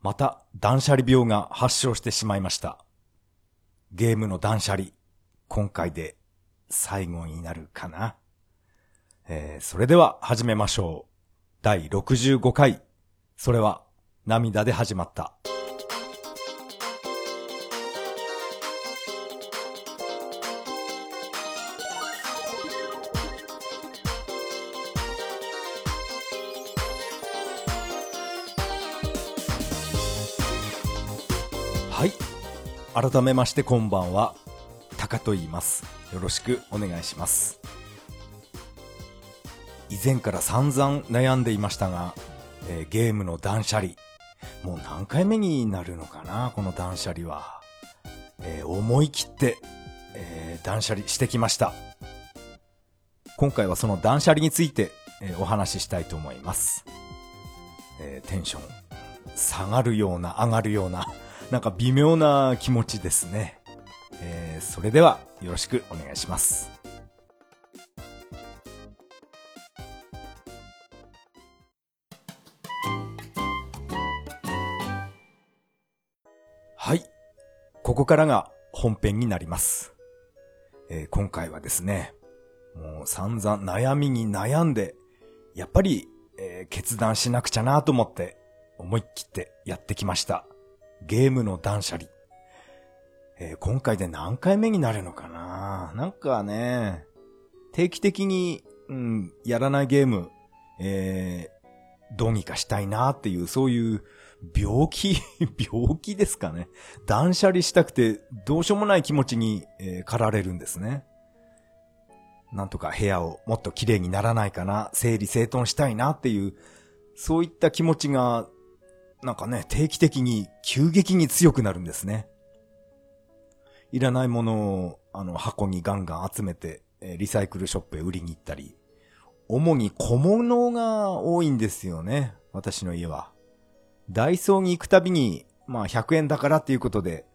また断捨離病が発症してしまいました。ゲームの断捨離、今回で最後になるかな。えー、それでは始めましょう。第65回。それは涙で始まった。改めましてこんばんは。タカと言います。よろしくお願いします。以前から散々悩んでいましたが、えーゲームの断捨離。もう何回目になるのかなこの断捨離は。えー思い切って、えー断捨離してきました。今回はその断捨離について、えお話ししたいと思います。えテンション下がるような上がるような、なんか微妙な気持ちですね。えーそれではよろしくお願いします。はい。ここからが本編になります。えー今回はですね、もう散々悩みに悩んで、やっぱり、えー決断しなくちゃなと思って、思い切ってやってきました。ゲームの断捨離。えー今回で何回目になるのかな？なんかね、定期的に、うん、やらないゲーム、えーどうにかしたいなっていう、そういう病気、病気ですかね。断捨離したくて、どうしようもない気持ちに、えー駆られるんですね。なんとか部屋をもっと綺麗にならないかな、整理整頓したいなっていう、そういった気持ちが、なんかね、定期的に急激に強くなるんですね。いらないものを、あの、箱にガンガン集めて、えリサイクルショップへ売りに行ったり、主に小物が多いんですよね、私の家は。ダイソーに行くたびに、まあ100円だからっていうことで、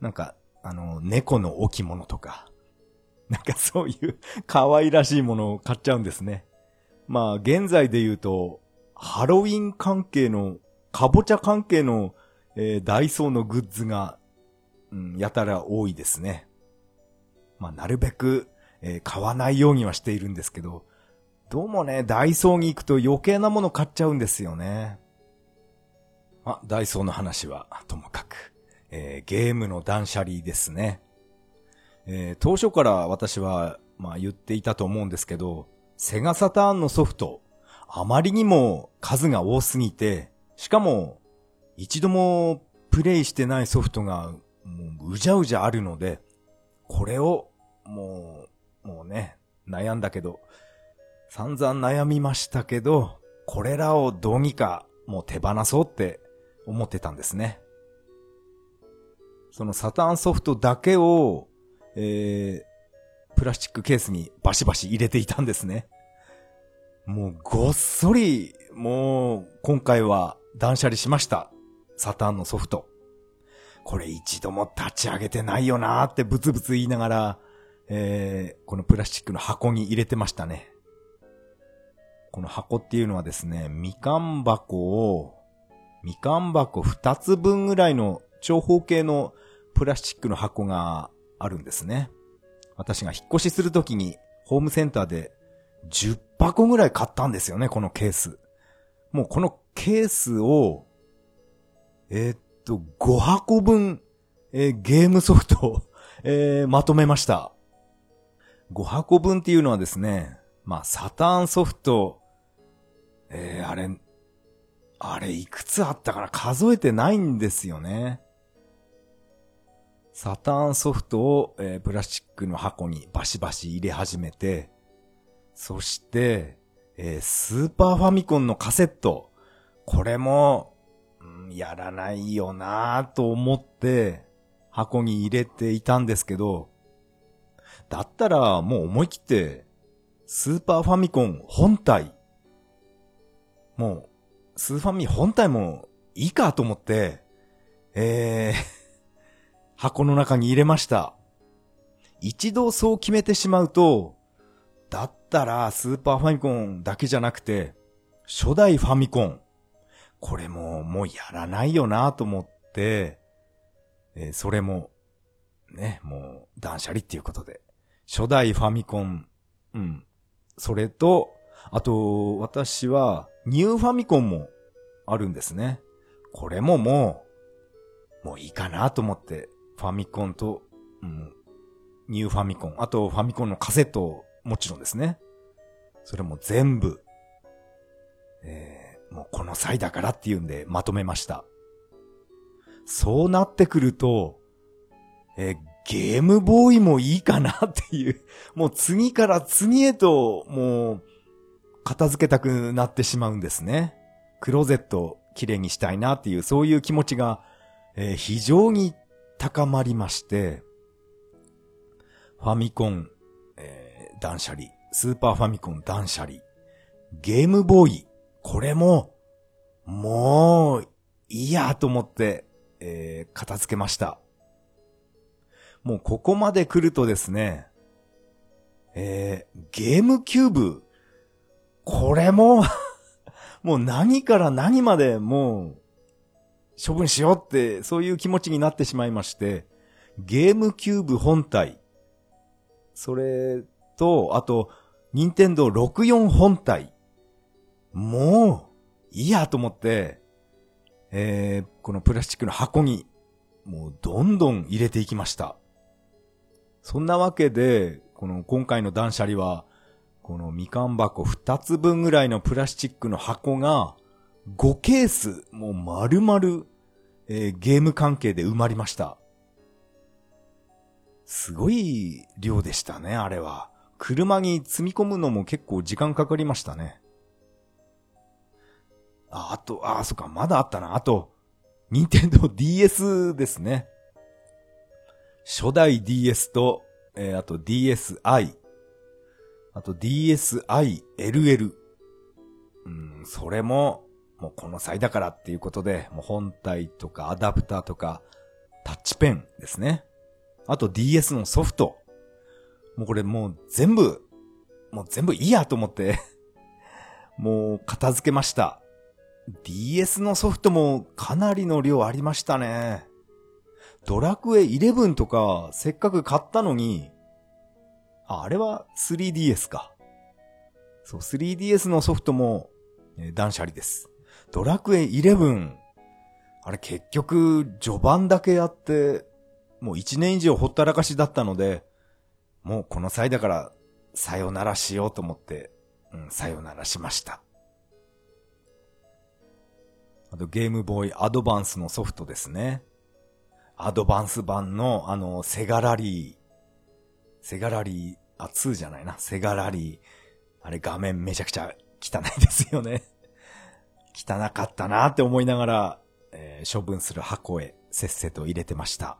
なんか、あの、猫の置物とか、なんかそういう 可愛らしいものを買っちゃうんですね。まあ現在で言うと、ハロウィン関係の、かぼちゃ関係の、えーダイソーのグッズが、うん、やたら多いですね。まあなるべく、えー買わないようにはしているんですけど、どうもね、ダイソーに行くと余計なもの買っちゃうんですよね。まあ、ダイソーの話はともかく、えーゲームの断捨離ですね。えー当初から私は、まあ言っていたと思うんですけど、セガサターンのソフト、あまりにも数が多すぎて、しかも、一度もプレイしてないソフトが、もううじゃうじゃあるので、これを、もう、もうね、悩んだけど、散々悩みましたけど、これらをどうにかもう手放そうって思ってたんですね。そのサターンソフトだけを、えー、プラスチックケースにバシバシ入れていたんですね。もうごっそり、もう今回は断捨離しました。サターンのソフト。これ一度も立ち上げてないよなーってブツブツ言いながら、えー、このプラスチックの箱に入れてましたね。この箱っていうのはですね、みかん箱を、みかん箱2つ分ぐらいの長方形のプラスチックの箱があるんですね。私が引っ越しするときにホームセンターで10箱ぐらい買ったんですよね、このケース。もうこのケースを、えーっと、5箱分、えーゲームソフト、えーまとめました。5箱分っていうのはですね、まあ、サターンソフト、えー、あれ、あれ、いくつあったかな？数えてないんですよね。サターンソフトを、えープラスチックの箱にバシバシ入れ始めて、そして、えースーパーファミコンのカセット。これも、やらないよなぁと思って、箱に入れていたんですけど、だったらもう思い切って、スーパーファミコン本体、もう、スーファミ本体もいいかと思って、えー、箱の中に入れました。一度そう決めてしまうと、だったらスーパーファミコンだけじゃなくて、初代ファミコン。これももうやらないよなと思って、えー、それも、ね、もう断捨離っていうことで、初代ファミコン、うん。それと、あと、私は、ニューファミコンもあるんですね。これももう、もういいかなと思って、ファミコンと、うん、ニューファミコン、あとファミコンのカセットもちろんですね。それも全部、えー、もうこの際だからっていうんでまとめました。そうなってくると、え、ゲームボーイもいいかなっていう、もう次から次へと、もう、片付けたくなってしまうんですね。クローゼット綺麗にしたいなっていう、そういう気持ちが、えー、非常に高まりまして、ファミコン、えー、断捨離、スーパーファミコン断捨離、ゲームボーイ、これも、もう、いいやと思って、えー、片付けました。もうここまで来るとですね、えー、ゲームキューブ、これも もう何から何までもう、処分しようって、そういう気持ちになってしまいまして、ゲームキューブ本体、それと、あと、ニンテンドー64本体。もう、いいやと思って、えー、このプラスチックの箱に、もうどんどん入れていきました。そんなわけで、この今回の断捨離は、このみかん箱2つ分ぐらいのプラスチックの箱が、5ケース、もう丸々、えー、ゲーム関係で埋まりました。すごい量でしたね、あれは。車に積み込むのも結構時間かかりましたね。あ、あと、あ、そっか、まだあったな。あと、任天堂 DS ですね。初代 DS と、えー、あと DSi。あと DSi LL。うん、それも、もうこの際だからっていうことで、もう本体とかアダプターとか、タッチペンですね。あと DS のソフト。もうこれもう全部、もう全部いいやと思って もう片付けました。DS のソフトもかなりの量ありましたね。ドラクエ11とかせっかく買ったのに、あ、あれは 3DS か。そう、3DS のソフトも、え断捨離です。ドラクエ11、あれ結局序盤だけやって、もう一年以上ほったらかしだったので、もうこの際だから、さよならしようと思って、うん、さよならしました。あとゲームボーイアドバンスのソフトですね。アドバンス版のあの、セガラリー、セガラリー、あ、2じゃないな、セガラリー。あれ画面めちゃくちゃ汚いですよね。汚かったなって思いながら、えー、処分する箱へせっせと入れてました。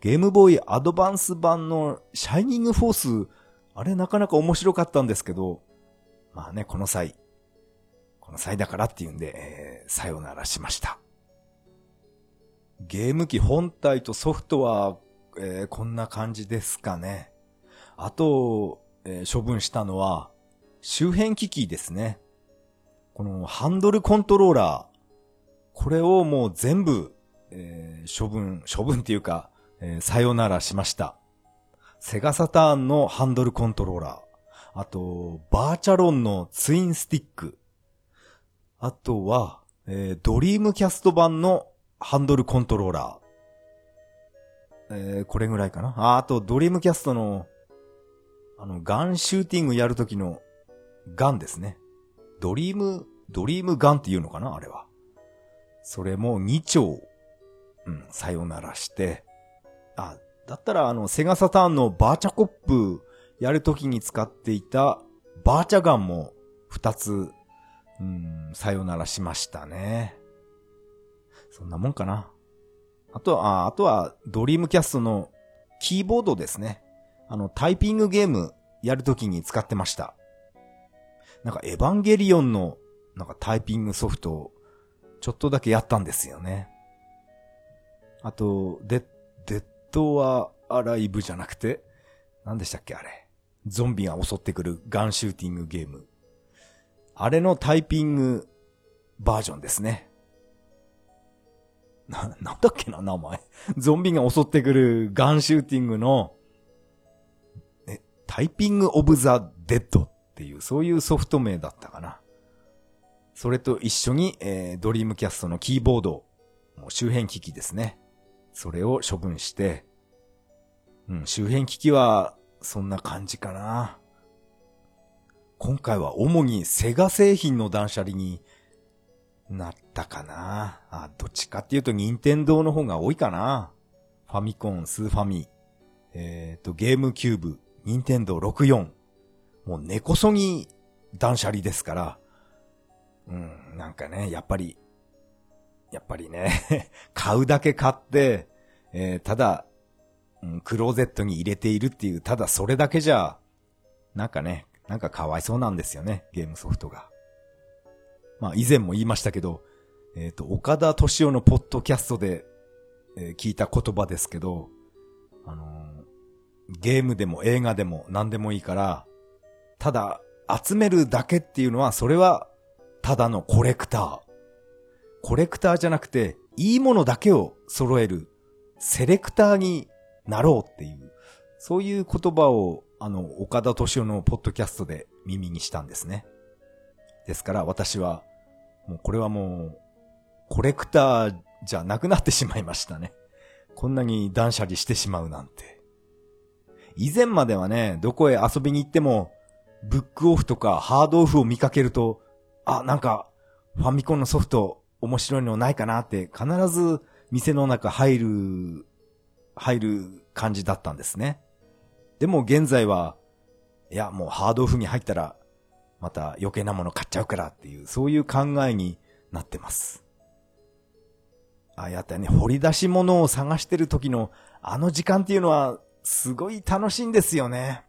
ゲームボーイアドバンス版のシャイニングフォース、あれなかなか面白かったんですけど、まあね、この際、この際だからっていうんで、えー、さよならしました。ゲーム機本体とソフトは、えー、こんな感じですかね。あと、えー、処分したのは、周辺機器ですね。このハンドルコントローラー。これをもう全部、えー、処分、処分っていうか、えー、さよならしました。セガサターンのハンドルコントローラー。あと、バーチャロンのツインスティック。あとは、えー、ドリームキャスト版のハンドルコントローラー。えー、これぐらいかな。あ、あと、ドリームキャストの、あの、ガンシューティングやるときの、ガンですね。ドリーム、ドリームガンっていうのかなあれは。それも2丁、うん、さよならして、あ、だったらあの、セガサターンのバーチャコップやるときに使っていたバーチャガンも2つ、うん、さよならしましたね。そんなもんかな。あとは、あとは、ドリームキャストのキーボードですね。あの、タイピングゲームやるときに使ってました。なんか、エヴァンゲリオンの、なんかタイピングソフトを、ちょっとだけやったんですよね。あと、デッ、デッドはアライブじゃなくて、何でしたっけあれ。ゾンビが襲ってくるガンシューティングゲーム。あれのタイピングバージョンですね。な、なんだっけな、名前。ゾンビが襲ってくるガンシューティングの、え、タイピングオブザ・デッドっていう、そういうソフト名だったかな。それと一緒に、えー、ドリームキャストのキーボード、もう周辺機器ですね。それを処分して、うん、周辺機器は、そんな感じかな。今回は主にセガ製品の断捨離になったかな。あ、どっちかっていうと任天堂の方が多いかな。ファミコン、スーファミ、えっ、ー、と、ゲームキューブ、任天堂64。もう根こそぎ断捨離ですから。うん、なんかね、やっぱり、やっぱりね 買うだけ買って、えー、ただ、うん、クローゼットに入れているっていう、ただそれだけじゃ、なんかね、なんかかわいそうなんですよね、ゲームソフトが。まあ以前も言いましたけど、えっ、ー、と、岡田敏夫のポッドキャストで、えー、聞いた言葉ですけど、あのー、ゲームでも映画でも何でもいいから、ただ集めるだけっていうのは、それはただのコレクター。コレクターじゃなくて、いいものだけを揃える、セレクターになろうっていう、そういう言葉を、あの、岡田敏夫のポッドキャストで耳にしたんですね。ですから私は、もうこれはもう、コレクターじゃなくなってしまいましたね。こんなに断捨離してしまうなんて。以前まではね、どこへ遊びに行っても、ブックオフとかハードオフを見かけると、あ、なんか、ファミコンのソフト面白いのないかなって必ず店の中入る、入る感じだったんですね。でも現在は、いや、もうハードオフに入ったら、また余計なもの買っちゃうからっていう、そういう考えになってます。ああやってね、掘り出し物を探してる時のあの時間っていうのはすごい楽しいんですよね。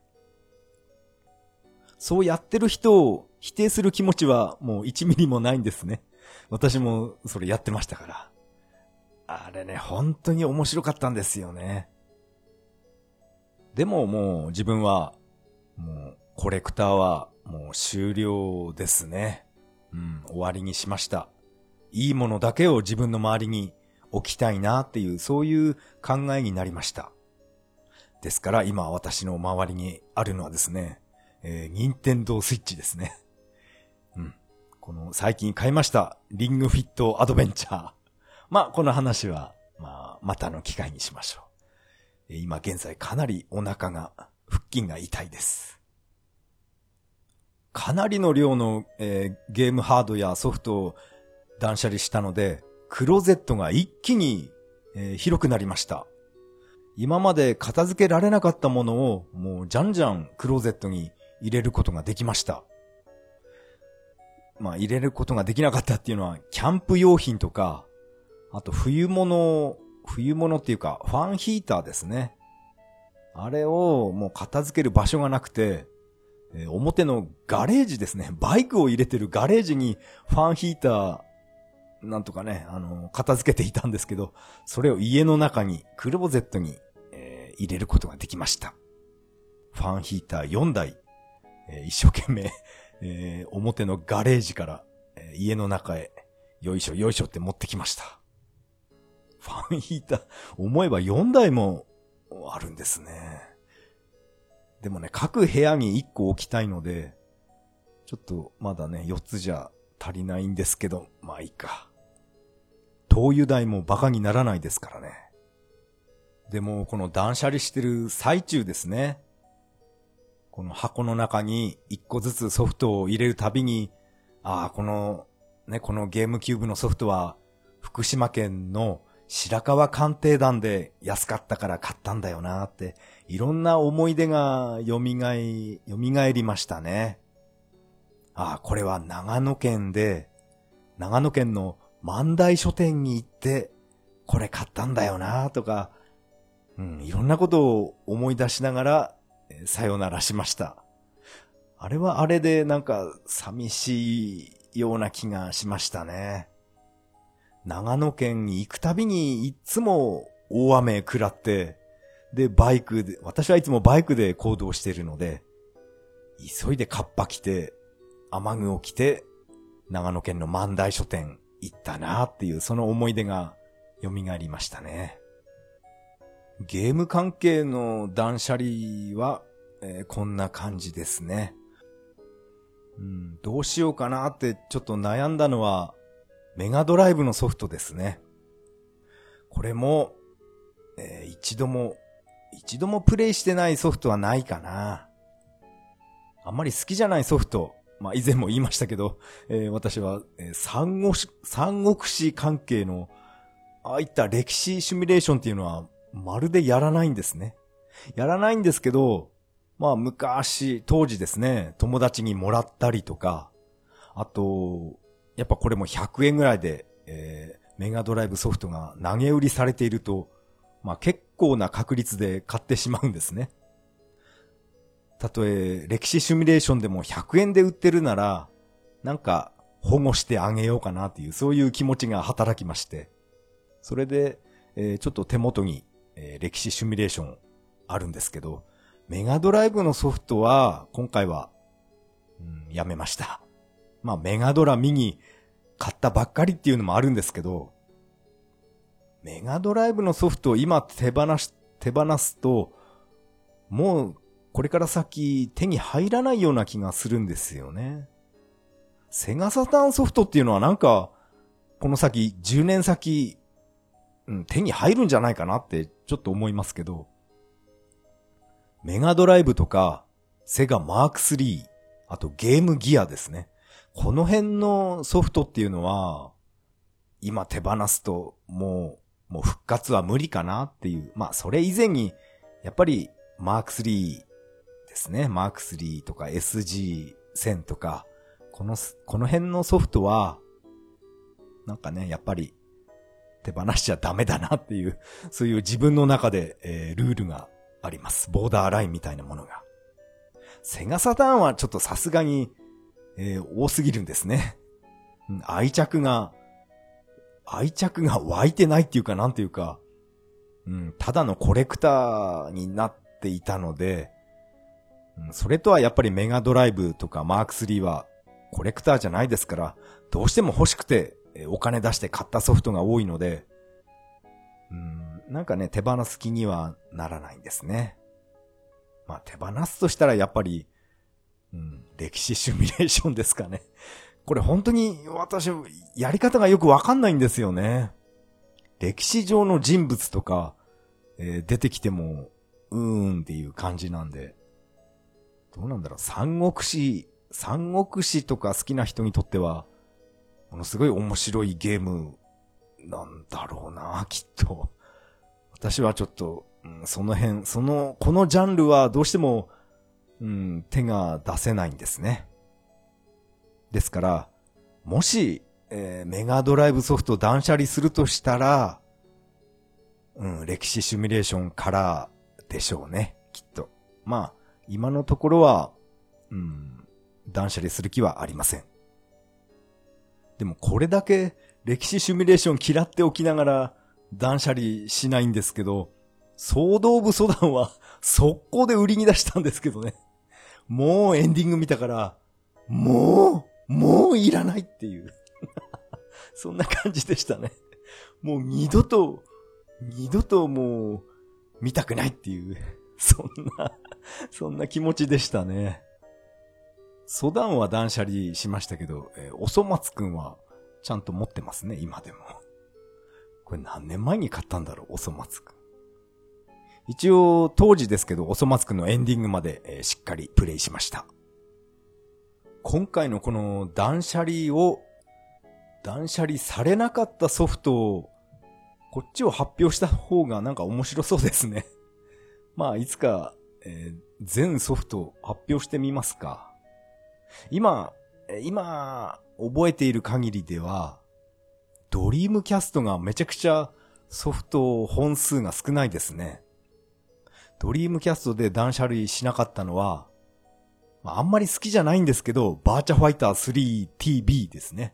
そうやってる人を否定する気持ちはもう1ミリもないんですね。私もそれやってましたから。あれね、本当に面白かったんですよね。でももう自分は、もうコレクターはもう終了ですね。うん、終わりにしました。いいものだけを自分の周りに置きたいなっていう、そういう考えになりました。ですから今私の周りにあるのはですね、えー、任天堂スイッチですね。うん。この最近買いましたリングフィットアドベンチャー。まあ、この話は、まあ、またの機会にしましょう。今現在かなりお腹が、腹筋が痛いです。かなりの量の、えー、ゲームハードやソフトを断捨離したので、クローゼットが一気に、えー、広くなりました。今まで片付けられなかったものをもうじゃんじゃんクローゼットに入れることができました。まあ入れることができなかったっていうのは、キャンプ用品とか、あと冬物、冬物っていうか、ファンヒーターですね。あれをもう片付ける場所がなくて、え、表のガレージですね。バイクを入れてるガレージにファンヒーター、なんとかね、あの、片付けていたんですけど、それを家の中に、クローゼットに、えー、入れることができました。ファンヒーター4台、えー、一生懸命え、表のガレージから、え、家の中へ、よいしょよいしょって持ってきました。ファンヒーター、思えば4台もあるんですね。でもね、各部屋に1個置きたいので、ちょっとまだね、4つじゃ足りないんですけど、まあいいか。灯油代も馬鹿にならないですからね。でも、この断捨離してる最中ですね。この箱の中に一個ずつソフトを入れるたびに、ああ、この、ね、このゲームキューブのソフトは、福島県の白川鑑定団で安かったから買ったんだよなって、いろんな思い出が蘇り、蘇りましたね。ああ、これは長野県で、長野県の万代書店に行って、これ買ったんだよなとか、うん、いろんなことを思い出しながらさよならしました。あれはあれでなんか寂しいような気がしましたね。長野県行くたびにいつも大雨食らって、で、バイクで、私はいつもバイクで行動しているので、急いでカッパ着て、雨具を着て、長野県の万代書店行ったなっていうその思い出が蘇りましたね。ゲーム関係の断捨離は、えー、こんな感じですね。うん、どうしようかなってちょっと悩んだのは、メガドライブのソフトですね。これも、えー、一度も、一度もプレイしてないソフトはないかな。あんまり好きじゃないソフト、まあ以前も言いましたけど、えー、私は、えー、三国志、三国志関係の、ああいった歴史シミュレーションっていうのは、まるでやらないんですね。やらないんですけど、まあ昔、当時ですね、友達にもらったりとか、あと、やっぱこれも100円ぐらいで、えー、メガドライブソフトが投げ売りされていると、まあ結構な確率で買ってしまうんですね。たとえ歴史シミュレーションでも100円で売ってるなら、なんか保護してあげようかなっていう、そういう気持ちが働きまして。それで、えー、ちょっと手元に、えー、歴史シミュレーションあるんですけど、メガドライブのソフトは、今回は、うん、やめました。まあ、メガドラミニ買ったばっかりっていうのもあるんですけど、メガドライブのソフトを今手放し、手放すと、もう、これから先手に入らないような気がするんですよね。セガサターンソフトっていうのはなんか、この先、10年先、うん、手に入るんじゃないかなってちょっと思いますけど、メガドライブとか、セガマーク3、あとゲームギアですね。この辺のソフトっていうのは、今手放すと、もう、もう復活は無理かなっていう。まあ、それ以前に、やっぱり、マーク3ですね。マーク3とか SG1000 とか、この、この辺のソフトは、なんかね、やっぱり、手放しちゃダメだなっていう、そういう自分の中で、えー、ルールがあります。ボーダーラインみたいなものが。セガサターンはちょっとさすがに、えー、多すぎるんですね。愛着が、愛着が湧いてないっていうかなんていうか、うん、ただのコレクターになっていたので、うん、それとはやっぱりメガドライブとかマーク3はコレクターじゃないですから、どうしても欲しくて、えお金出して買ったソフトが多いので、うん、なんかね、手放す気にはならないんですね。まあ手放すとしたらやっぱり、歴史シミュレーションですかね。これ本当に私、やり方がよくわかんないんですよね。歴史上の人物とか、えー、出てきても、うーんっていう感じなんで。どうなんだろう、三国志、三国志とか好きな人にとっては、ものすごい面白いゲームなんだろうな、きっと。私はちょっと、うん、その辺、その、このジャンルはどうしても、うん、手が出せないんですね。ですから、もし、えー、メガドライブソフト断捨離するとしたら、うん、歴史シミュレーションからでしょうね、きっと。まあ、今のところは、うん、断捨離する気はありません。でもこれだけ歴史シミュレーション嫌っておきながら断捨離しないんですけど、総動部ソダンは速攻で売りに出したんですけどね。もうエンディング見たから、もう、もういらないっていう。そんな感じでしたね。もう二度と、二度ともう見たくないっていう、そんな、そんな気持ちでしたね。ソダンは断捨離しましたけど、えー、おそ松くんはちゃんと持ってますね、今でも。これ何年前に買ったんだろう、おそ松くん。一応、当時ですけど、おそ松くんのエンディングまで、えー、しっかりプレイしました。今回のこの断捨離を、断捨離されなかったソフトを、こっちを発表した方がなんか面白そうですね。まあ、いつか、えー、全ソフト発表してみますか。今、今、覚えている限りでは、ドリームキャストがめちゃくちゃソフト本数が少ないですね。ドリームキャストで断捨離しなかったのは、まあ、あんまり好きじゃないんですけど、バーチャファイター 3TB ですね。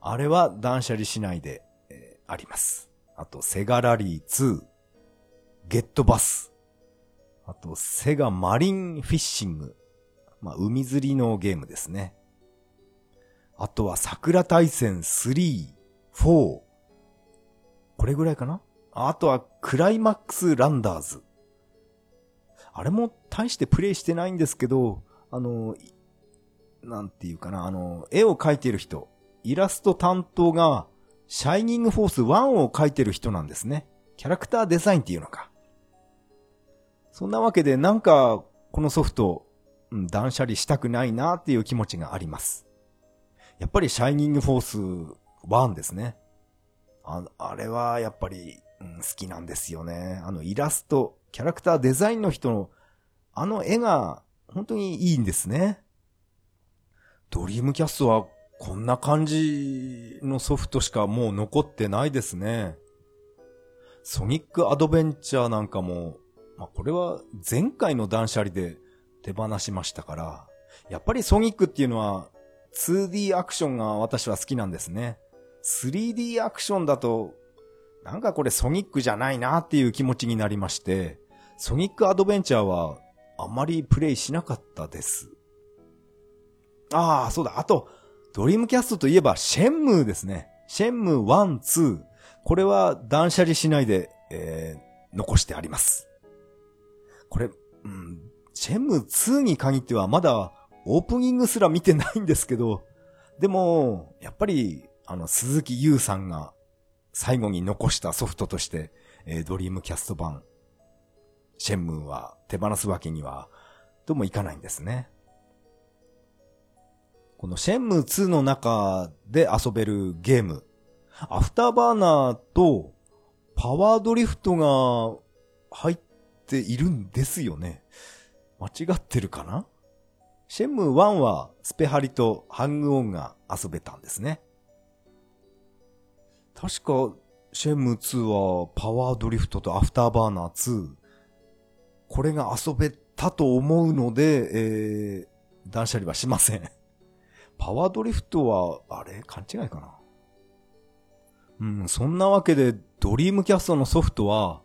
あれは断捨離しないで、えー、あります。あと、セガラリー2、ゲットバス、あと、セガマリンフィッシング、まあ、海釣りのゲームですね。あとは桜大戦3、4。これぐらいかな？あとはクライマックスランダーズ。あれも大してプレイしてないんですけど、あの、なんていうかな、あの、絵を描いてる人、イラスト担当が、シャイニングフォース1を描いてる人なんですね。キャラクターデザインっていうのか。そんなわけで、なんか、このソフト、うん、断捨離したくないなっていう気持ちがあります。やっぱりシャイニングフォース1ですね。ああれはやっぱり、うん、好きなんですよね。あのイラスト、キャラクターデザインの人の、あの絵が本当にいいんですね。ドリームキャストはこんな感じのソフトしかもう残ってないですね。ソニックアドベンチャーなんかも、まあ、これは前回の断捨離で手放しましたから、やっぱりソニックっていうのは 2D アクションが私は好きなんですね。3D アクションだと、なんかこれソニックじゃないなっていう気持ちになりまして、ソニックアドベンチャーはあまりプレイしなかったです。ああ、そうだ。あと、ドリームキャストといえばシェンムーですね。シェンムー1、2。これは断捨離しないで、えー、残してあります。これ、うん、シェンムー2に限ってはまだオープニングすら見てないんですけど、でも、やっぱり、あの、鈴木優さんが最後に残したソフトとして、えー、ドリームキャスト版、シェンムーは手放すわけには、どうもいかないんですね。このシェンムー2の中で遊べるゲーム、アフターバーナーとパワードリフトが入っているんですよね。間違ってるかな？シェンムー1はスペハリとハングオンが遊べたんですね。確か、シェンムー2はパワードリフトとアフターバーナー2。これが遊べたと思うので、えー、断捨離はしません。パワードリフトは、あれ？勘違いかな？うん、そんなわけで、ドリームキャストのソフトは、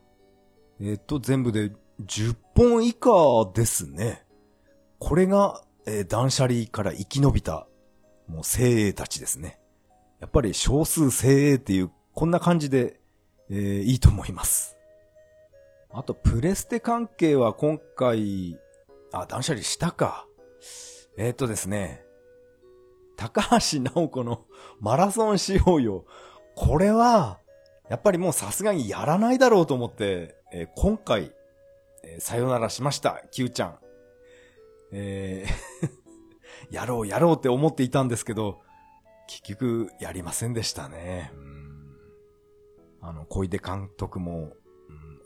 えっ、と、全部で10本以下ですね。これが、えー、断捨離から生き延びた、もう精鋭たちですね。やっぱり少数精鋭っていう、こんな感じで、えー、いいと思います。あと、プレステ関係は今回、あ、断捨離したか。えっ、とですね、高橋直子のマラソンしようよ。これは、やっぱりもうさすがにやらないだろうと思って、えー、今回、えー、さよならしました、Q ちゃん。えー やろうやろうって思っていたんですけど、結局やりませんでしたね。あの、小出監督も、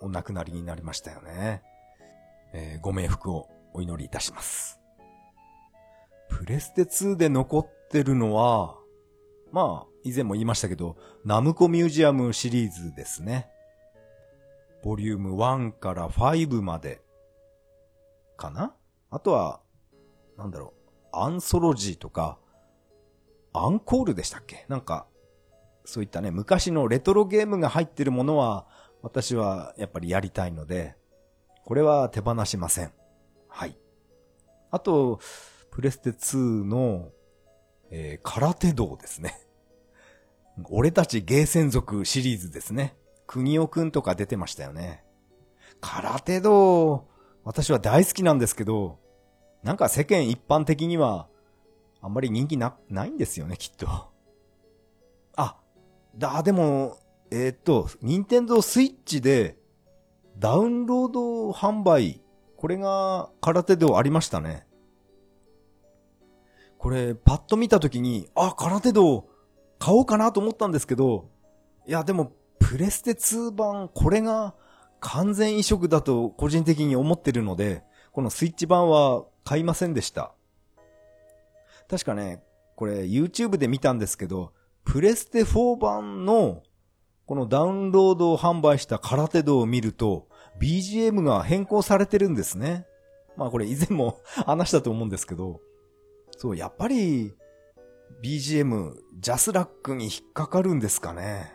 お亡くなりになりましたよね。えー、ご冥福をお祈りいたします。プレステ2で残ってるのは、まあ、以前も言いましたけど、ナムコミュージアムシリーズですね。ボリューム1から5まで、かな？あとは、なんだろう、アンソロジーとか、アンコールでしたっけ？なんか、そういったね、昔のレトロゲームが入ってるものは、私はやっぱりやりたいので、これは手放しません。はい。あと、プレステ2の、えー、空手道ですね。俺たちゲーセン族シリーズですね。国尾くんとか出てましたよね。空手道、私は大好きなんですけど、なんか世間一般的には、あんまり人気な、ないんですよね、きっと。あ、だ、でも、えー、っと、任天堂スイッチで、ダウンロード販売、これが空手道ありましたね。これ、パッと見たときに、あ、空手道、買おうかなと思ったんですけど、いや、でも、プレステ2版、これが完全移植だと個人的に思ってるので、このスイッチ版は買いませんでした。確かね、これ YouTube で見たんですけど、プレステ4版のこのダウンロードを販売した空手道を見ると、BGM が変更されてるんですね。まあこれ以前も 話したと思うんですけど、そう、やっぱり BGM、ジャスラックに引っかかるんですかね。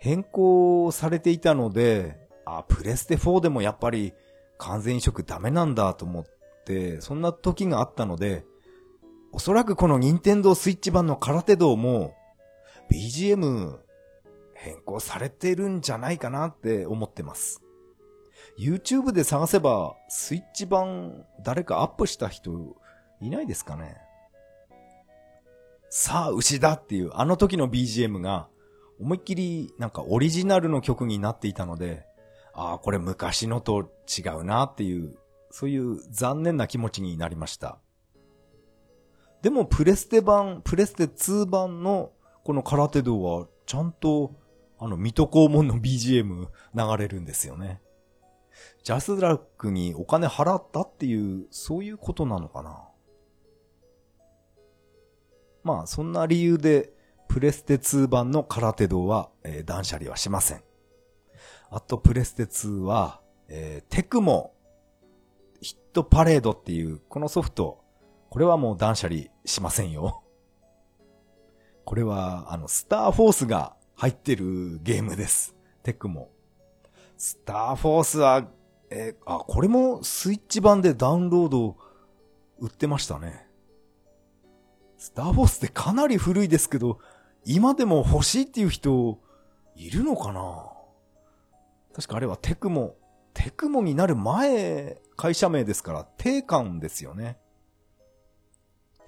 変更されていたので、あ、プレステ4でもやっぱり完全移植ダメなんだと思って、そんな時があったので、おそらくこの任天堂スイッチ版の空手道も BGM 変更されてるんじゃないかなって思ってます。YouTube で探せばスイッチ版誰かアップした人いないですかねさあ、牛だっていうあの時の BGM が思いっきりなんかオリジナルの曲になっていたので、ああ、これ昔のと違うなっていう、そういう残念な気持ちになりました。でもプレステ版、プレステ2版のこの空手道はちゃんとあの水戸黄門の BGM 流れるんですよね。ジャスラックにお金払ったっていう、そういうことなのかな。まあ、そんな理由で、プレステ2版の空手道は、えー、断捨離はしません。あと、プレステ2は、えー、テクモ、ヒットパレードっていう、このソフト、これはもう断捨離しませんよ。これは、あの、スターフォースが入ってるゲームです。テクモ。スターフォースは、えー、あ、これもスイッチ版でダウンロード売ってましたね。スターフォースってかなり古いですけど、今でも欲しいっていう人、いるのかな？確かあれはテクモ、テクモになる前、会社名ですから、テーカンですよね。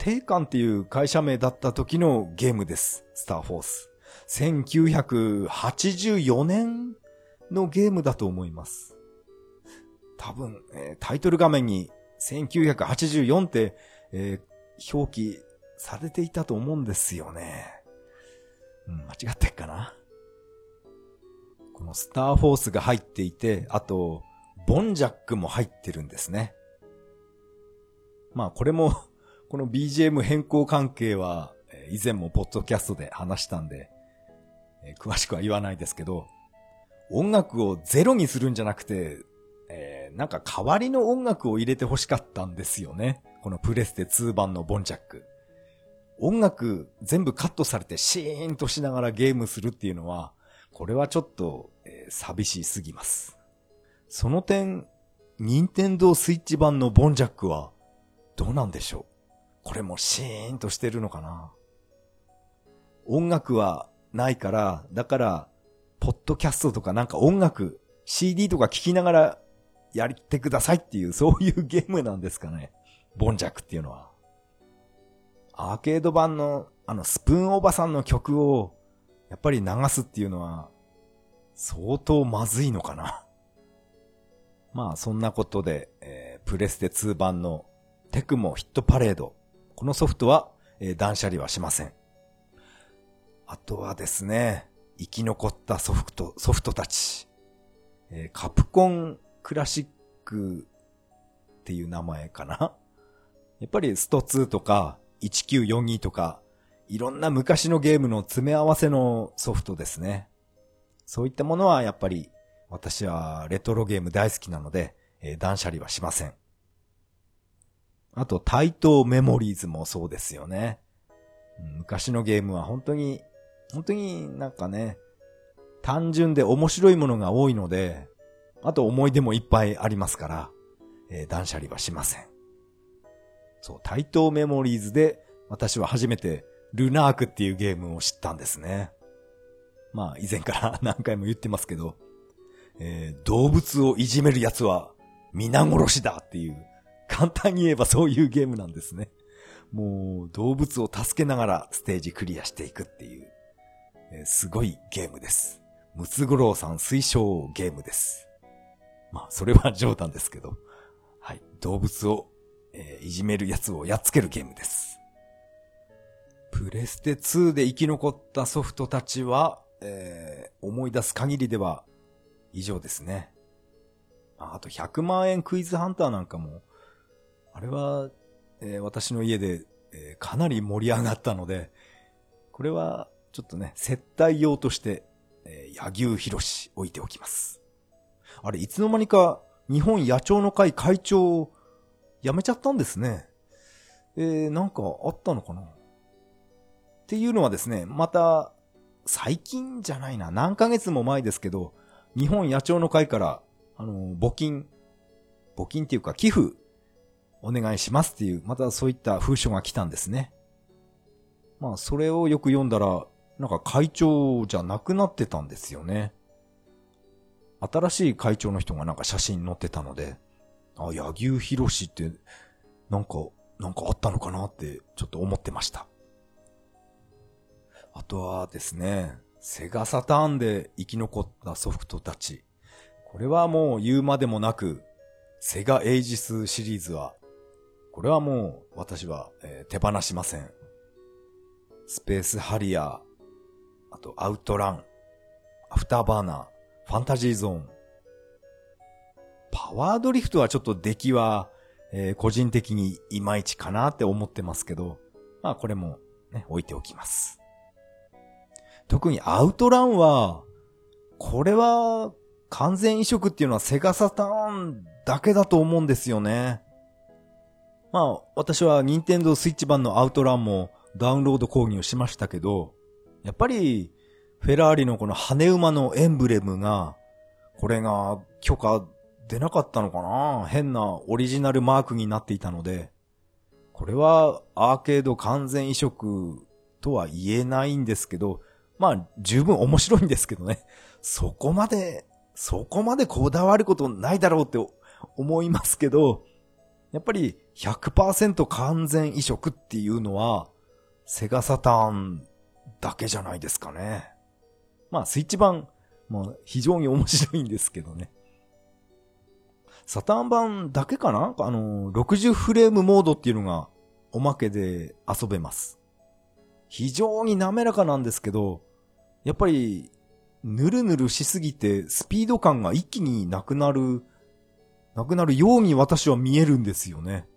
テーカンっていう会社名だった時のゲームです。スターフォース。1984年のゲームだと思います。多分、え、タイトル画面に1984って、えー、表記されていたと思うんですよね。うん、間違ってっかな。このスターフォースが入っていて、あと、ボンジャックも入ってるんですね。まあこれも、この BGM 変更関係は、以前もポッドキャストで話したんで、詳しくは言わないですけど、音楽をゼロにするんじゃなくて、えー、なんか代わりの音楽を入れて欲しかったんですよね。このプレステ2版のボンジャック。音楽全部カットされてシーンとしながらゲームするっていうのは、これはちょっと、えー、寂しすぎます。その点、任天堂スイッチ版のボンジャックはどうなんでしょう？これもシーンとしてるのかな音楽はないから、だから、ポッドキャストとかなんか音楽、CD とか聴きながらやってくださいっていう、そういうゲームなんですかね。ボンジャックっていうのは。アーケード版の、あの、スプーンおばさんの曲を、やっぱり流すっていうのは、相当まずいのかな。まあ、そんなことで、えー、プレステ2版のテクモヒットパレード。このソフトは、えー、断捨離はしません。あとはですね、生き残ったソフト、ソフトたち。えー、カプコンクラシックっていう名前かなやっぱりスト2とか1942とか、いろんな昔のゲームの詰め合わせのソフトですね。そういったものはやっぱり私はレトロゲーム大好きなので、えー、断捨離はしません。あと、対等メモリーズもそうですよね。昔のゲームは本当に、本当になんかね、単純で面白いものが多いので、あと思い出もいっぱいありますから、えー、断捨離はしません。そう、対等メモリーズで私は初めてルナークっていうゲームを知ったんですね。まあ以前から何回も言ってますけど、えー、動物をいじめる奴は皆殺しだっていう、簡単に言えばそういうゲームなんですね。もう動物を助けながらステージクリアしていくっていう、えー、すごいゲームです。ムツゴロウさん推奨ゲームです。まあそれは冗談ですけど、はい、動物をえー、いじめる奴をやっつけるゲームです。プレステ2で生き残ったソフトたちは、えー、思い出す限りでは以上ですね。あと100万円クイズハンターなんかも、あれは、えー、私の家で、えー、かなり盛り上がったので、これはちょっとね、接待用として、えー、柳生博士置いておきます。あれ、いつの間にか日本野鳥の会会長やめちゃったんですね。えー、なんかあったのかなっていうのはですね、また、最近じゃないな、何ヶ月も前ですけど、日本野鳥の会から、あの、募金、募金っていうか寄付、お願いしますっていう、またそういった封書が来たんですね。まあ、それをよく読んだら、なんか会長じゃなくなってたんですよね。新しい会長の人がなんか写真載ってたので、あ、柳生博士って、なんか、なんかあったのかなってちょっと思ってました。あとはですね、セガサターンで生き残ったソフトたち。これはもう言うまでもなく、セガエイジスシリーズは、これはもう私は、えー、手放しません。スペースハリアー、あとアウトラン、アフターバーナー、ファンタジーゾーン。パワードリフトはちょっと出来は、えー、個人的にいまいちかなって思ってますけど、まあこれもね、置いておきます。特にアウトランは、これは完全移植っていうのはセガサターンだけだと思うんですよね。まあ私は任天堂スイッチ版のアウトランもダウンロード購入しましたけど、やっぱりフェラーリのこの羽馬のエンブレムが、これが許可出なかったのかな？変なオリジナルマークになっていたので、これはアーケード完全移植とは言えないんですけど、まあ十分面白いんですけどね。そこまで、そこまでこだわることないだろうって思いますけど、やっぱり100%完全移植っていうのは、セガサターンだけじゃないですかね。まあ、スイッチ版、もう非常に面白いんですけどね。サターン版だけかな？あの、60フレームモードっていうのがおまけで遊べます。非常に滑らかなんですけど、やっぱり、ぬるぬるしすぎてスピード感が一気になくなる、なくなるように私は見えるんですよね。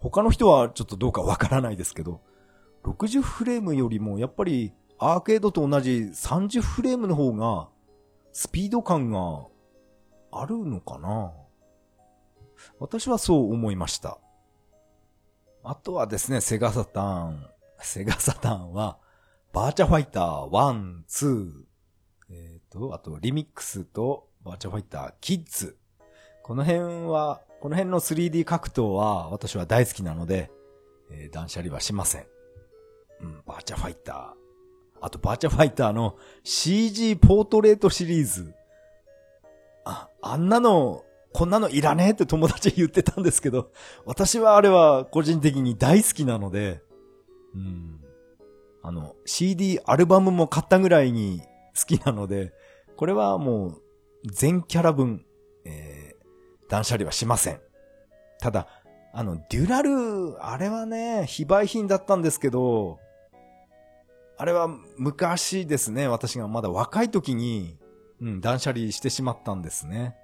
他の人はちょっとどうかわからないですけど、60フレームよりもやっぱりアーケードと同じ30フレームの方が、スピード感があるのかな私はそう思いました。あとはですね、セガサターン。セガサターンは、バーチャファイター1、2、えっ、ー、と、あとリミックスとバーチャファイターキッズ。この辺は、この辺の 3D 格闘は私は大好きなので、えー、断捨離はしません。うん、バーチャファイター。あと、バーチャファイターの CG ポートレートシリーズ。あ、あんなの、こんなのいらねえって友達言ってたんですけど、私はあれは個人的に大好きなので、うん。あの、CD アルバムも買ったぐらいに好きなので、これはもう、全キャラ分、断捨離はしません。ただ、あの、デュラル、あれはね、非売品だったんですけど、あれは昔ですね、私がまだ若い時に、うん、断捨離してしまったんですね。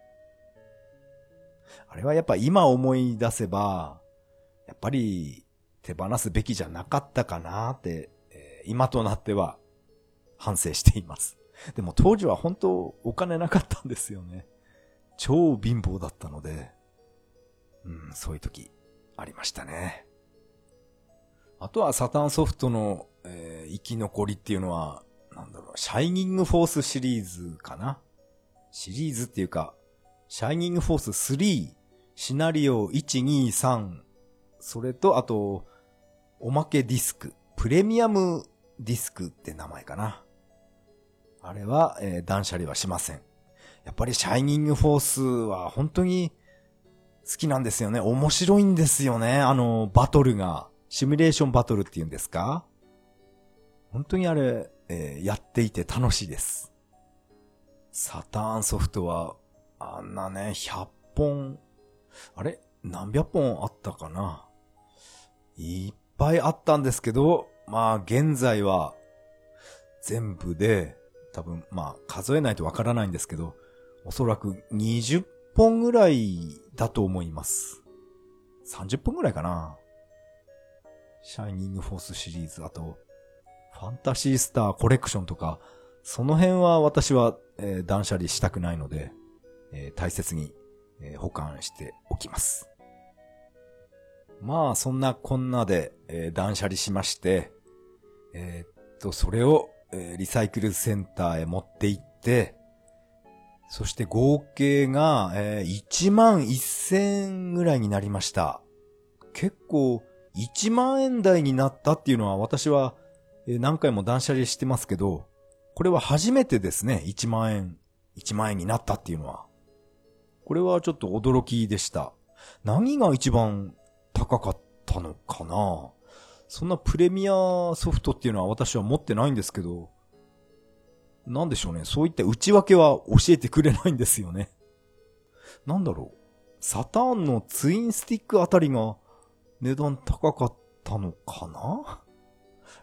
あれはやっぱ今思い出せば、やっぱり手放すべきじゃなかったかなって、えー、今となっては反省しています。でも当時は本当お金なかったんですよね。超貧乏だったので、うん、そういう時ありましたね。あとはサタンソフトのえー、生き残りっていうのは、なんだろう、シャイニングフォースシリーズかな？シリーズっていうか、シャイニングフォース3、シナリオ1、2、3、それと、あと、おまけディスク、プレミアムディスクって名前かな。あれは、えー、断捨離はしません。やっぱりシャイニングフォースは本当に好きなんですよね。面白いんですよね。あの、バトルが。シミュレーションバトルって言うんですか？本当にあれ、えー、やっていて楽しいです。サターンソフトは、あんなね、100本、あれ？何百本あったかな？いっぱいあったんですけど、まあ現在は全部で多分まあ数えないとわからないんですけど、おそらく20本ぐらいだと思います。30本ぐらいかなシャイニングフォースシリーズ、あと、ファンタシースターコレクションとか、その辺は私は、えー、断捨離したくないので、えー、大切に、えー、保管しておきます。まあ、そんなこんなで、え、断捨離しまして、え、っと、それを、え、リサイクルセンターへ持って行って、そして合計が、えー、1万1000円ぐらいになりました。結構1万円台になったっていうのは私はえ何回も断捨離してますけど、これは初めてですね、1万円、1万円になったっていうのは。これはちょっと驚きでした。何が一番高かったのかな？そんなプレミアソフトっていうのは私は持ってないんですけど、なんでしょうね。そういった内訳は教えてくれないんですよね。なんだろう。サターンのツインスティックあたりが値段高かったのかな？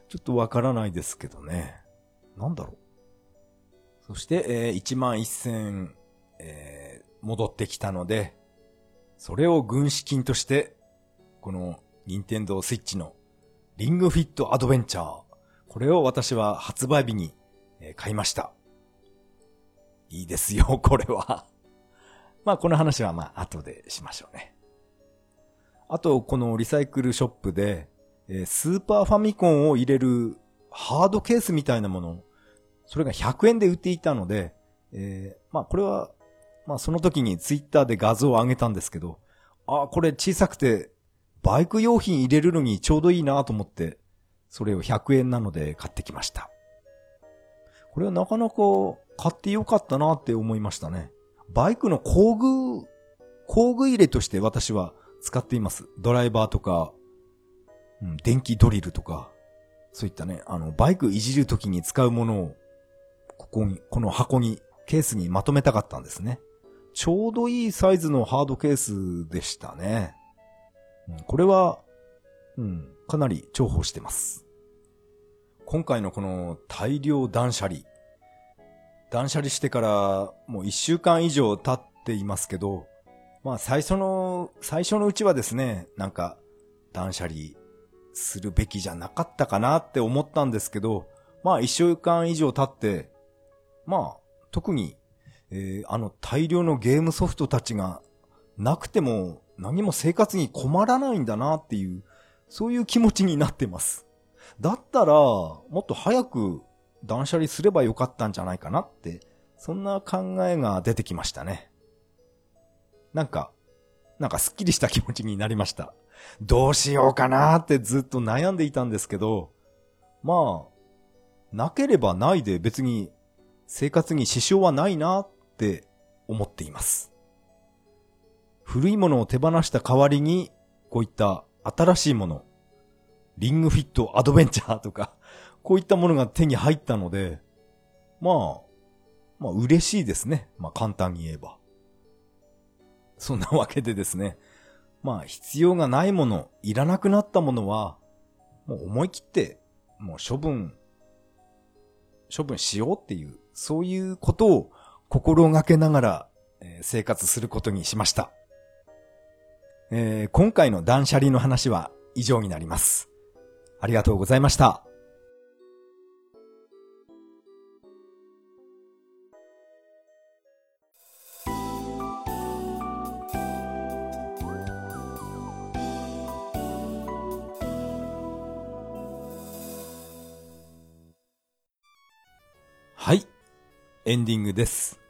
ちょっとわからないですけどね。なんだろう。そして、えー、1万1000、えー、戻ってきたので、それを軍資金として、この任天堂スイッチのリングフィットアドベンチャー。これを私は発売日にえ買いました。いいですよ、これは。まあ、この話はまあ、後でしましょうね。あと、このリサイクルショップで、スーパーファミコンを入れるハードケースみたいなもの、それが100円で売っていたので、えー、まあこれは、まあその時にツイッターで画像を上げたんですけど、あ、これ小さくてバイク用品入れるのにちょうどいいなと思って、それを100円なので買ってきました。これはなかなか買ってよかったなって思いましたね。バイクの工具、工具入れとして私は使っています。ドライバーとか、うん、電気ドリルとか、そういったね、あの、バイクいじるときに使うものを、ここに、この箱に、ケースにまとめたかったんですね。ちょうどいいサイズのハードケースでしたね。うんこれは、うん、かなり重宝してます。今回のこの大量断捨離。断捨離してからもう一週間以上経っていますけど、まあ最初の、最初のうちはですね、なんか断捨離するべきじゃなかったかなって思ったんですけど、まあ一週間以上経って、まあ特に、えー、あの大量のゲームソフトたちがなくても何も生活に困らないんだなっていう、そういう気持ちになってます。だったら、もっと早く断捨離すればよかったんじゃないかなって、そんな考えが出てきましたね。なんか、なんかスッキリした気持ちになりました。どうしようかなってずっと悩んでいたんですけど、まあ、なければないで別に生活に支障はないなって思っています。古いものを手放した代わりに、こういった新しいもの、リングフィットアドベンチャーとか、こういったものが手に入ったので、まあ、まあ嬉しいですね。まあ簡単に言えば。そんなわけでですね。まあ必要がないもの、いらなくなったものは、もう思い切って、もう処分、処分しようっていう、そういうことを心がけながら、え、生活することにしました。えー、今回の断捨離の話は以上になります。ありがとうございました。はい。エンディングです。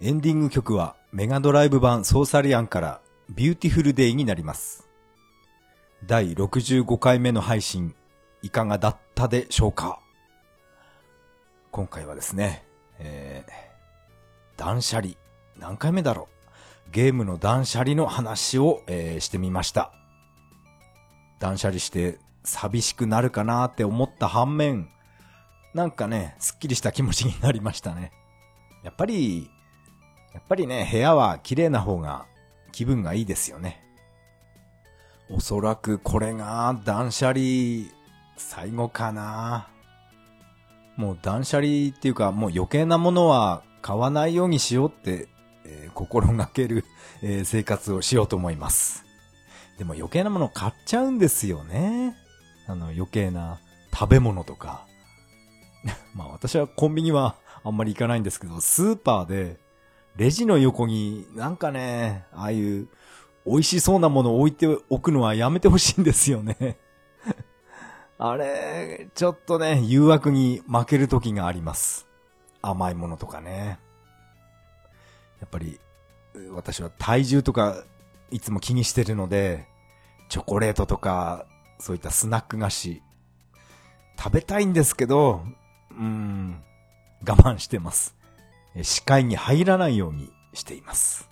エンディング曲はメガドライブ版ソーサリアンからビューティフルデイになります。第65回目の配信、いかがだったでしょうか？今回はですね、えー、断捨離、何回目だろう？ゲームの断捨離の話を、えー、してみました。断捨離して寂しくなるかなって思った反面、なんかね、すっきりした気持ちになりましたね。やっぱり、やっぱりね、部屋は綺麗な方が気分がいいですよね。おそらくこれが断捨離最後かな。もう断捨離っていうかもう余計なものは買わないようにしようって、えー、心がける、えー、生活をしようと思います。でも余計なもの買っちゃうんですよね。あの余計な食べ物とか。まあ私はコンビニはあんまり行かないんですけど、スーパーでレジの横になんかね、ああいう美味しそうなものを置いておくのはやめてほしいんですよね あれ、ちょっとね、誘惑に負ける時があります。甘いものとかね。やっぱり、私は体重とかいつも気にしてるので、チョコレートとか、そういったスナック菓子、食べたいんですけど、うーん、我慢してます。視界に入らないようにしています。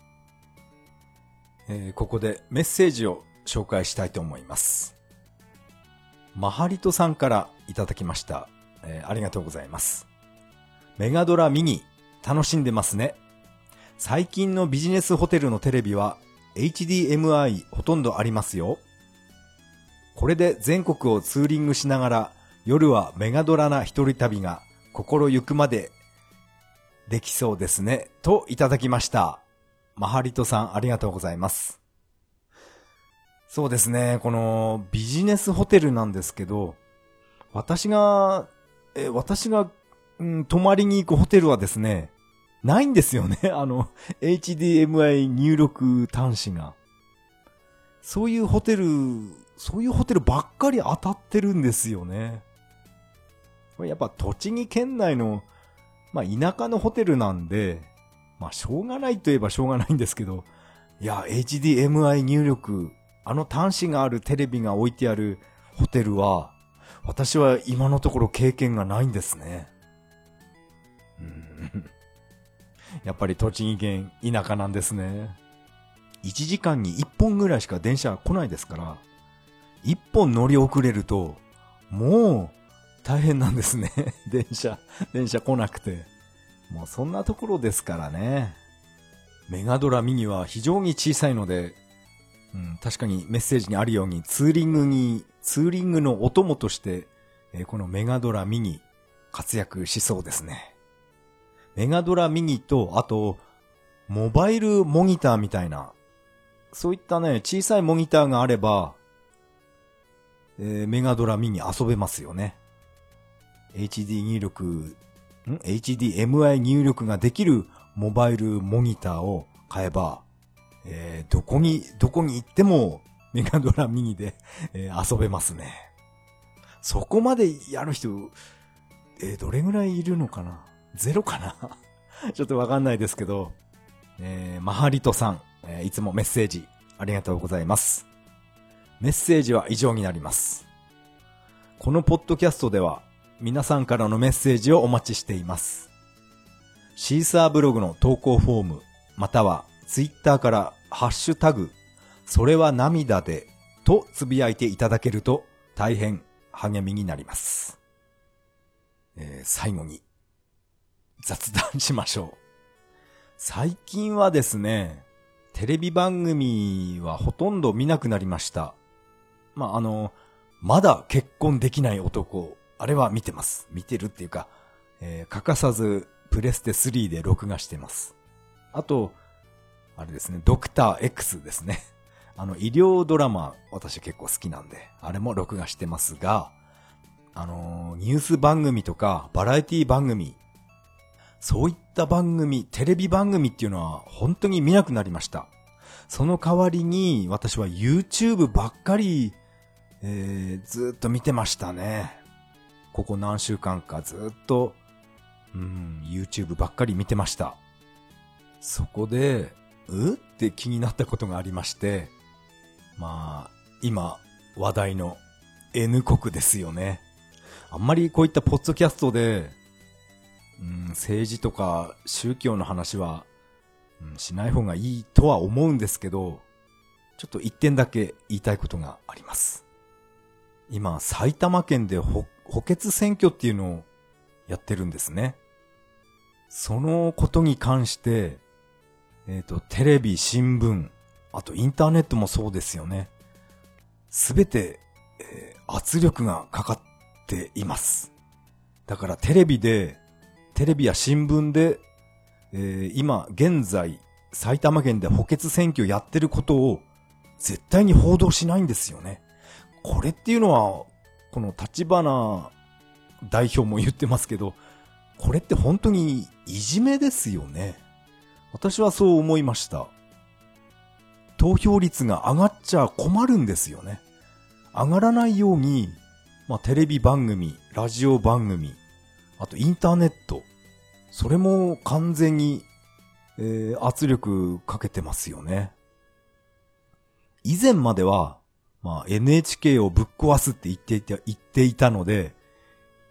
えー、ここでメッセージを紹介したいと思います。マハリトさんからいただきました。えー、ありがとうございます。メガドラミニ、楽しんでますね。最近のビジネスホテルのテレビは HDMI ほとんどありますよ。これで全国をツーリングしながら夜はメガドラな一人旅が心ゆくまでできそうですね。といただきました。マハリトさんありがとうございます。そうですね、このビジネスホテルなんですけど、私が、え、私が、うん、泊まりに行くホテルはですね、ないんですよね。あの、HDMI 入力端子が。そういうホテル、そういうホテルばっかり当たってるんですよね。これやっぱ栃木県内のまあ田舎のホテルなんで、まあしょうがないといえばしょうがないんですけど、いや、HDMI 入力、あの端子があるテレビが置いてあるホテルは、私は今のところ経験がないんですね。やっぱり栃木県田舎なんですね。1時間に1本ぐらいしか電車来ないですから、1本乗り遅れると、もう大変なんですね。電車、電車来なくて。もうそんなところですからね。メガドラミニは非常に小さいので、うん、確かにメッセージにあるようにツーリングに、ツーリングのお供として、えー、このメガドラミニ活躍しそうですね。メガドラミニと、あと、モバイルモニターみたいな、そういったね、小さいモニターがあれば、えー、メガドラミニ遊べますよね。HD 入力、?HDMI 入力ができるモバイルモニターを買えば、えー、どこに、どこに行ってもメガドラミニで、えー、遊べますね。そこまでやる人、えー、どれぐらいいるのかな？ゼロかな？ちょっとわかんないですけど、えー、マハリトさん、えー、いつもメッセージありがとうございます。メッセージは以上になります。このポッドキャストでは皆さんからのメッセージをお待ちしています。シーサーブログの投稿フォーム、またはツイッターからハッシュタグ、それは涙でとつぶやいていただけると大変励みになります。えー、最後に雑談しましょう。最近はですね、テレビ番組はほとんど見なくなりました。まあ、あの、まだ結婚できない男あれは見てます。見てるっていうか、えー、欠かさずプレステ3で録画してます。あと、あれですね、ドクター X ですね。あの、医療ドラマ、私結構好きなんで、あれも録画してますが、あのー、ニュース番組とか、バラエティ番組、そういった番組、テレビ番組っていうのは本当に見なくなりました。その代わりに、私は YouTube ばっかり、えー、ずっと見てましたね。ここ何週間かずっと、うん、YouTube ばっかり見てました。そこで、うって気になったことがありまして、まあ、今、話題の N 国ですよね。あんまりこういったポッドキャストで、うん、政治とか宗教の話は、うん、しない方がいいとは思うんですけど、ちょっと一点だけ言いたいことがあります。今、埼玉県で北補欠選挙っていうのをやってるんですね。そのことに関して、えっ、ー、と、テレビ、新聞、あとインターネットもそうですよね。すべて、えー、圧力がかかっています。だからテレビで、テレビや新聞で、えー、今、現在、埼玉県で補欠選挙やってることを絶対に報道しないんですよね。これっていうのはこの立花代表も言ってますけど、これって本当にいじめですよね。私はそう思いました。投票率が上がっちゃ困るんですよね。上がらないように、まあ、テレビ番組、ラジオ番組、あとインターネット、それも完全に、えー、圧力かけてますよね。以前までは、まあ NHK をぶっ壊すって言っていた、言っていたので、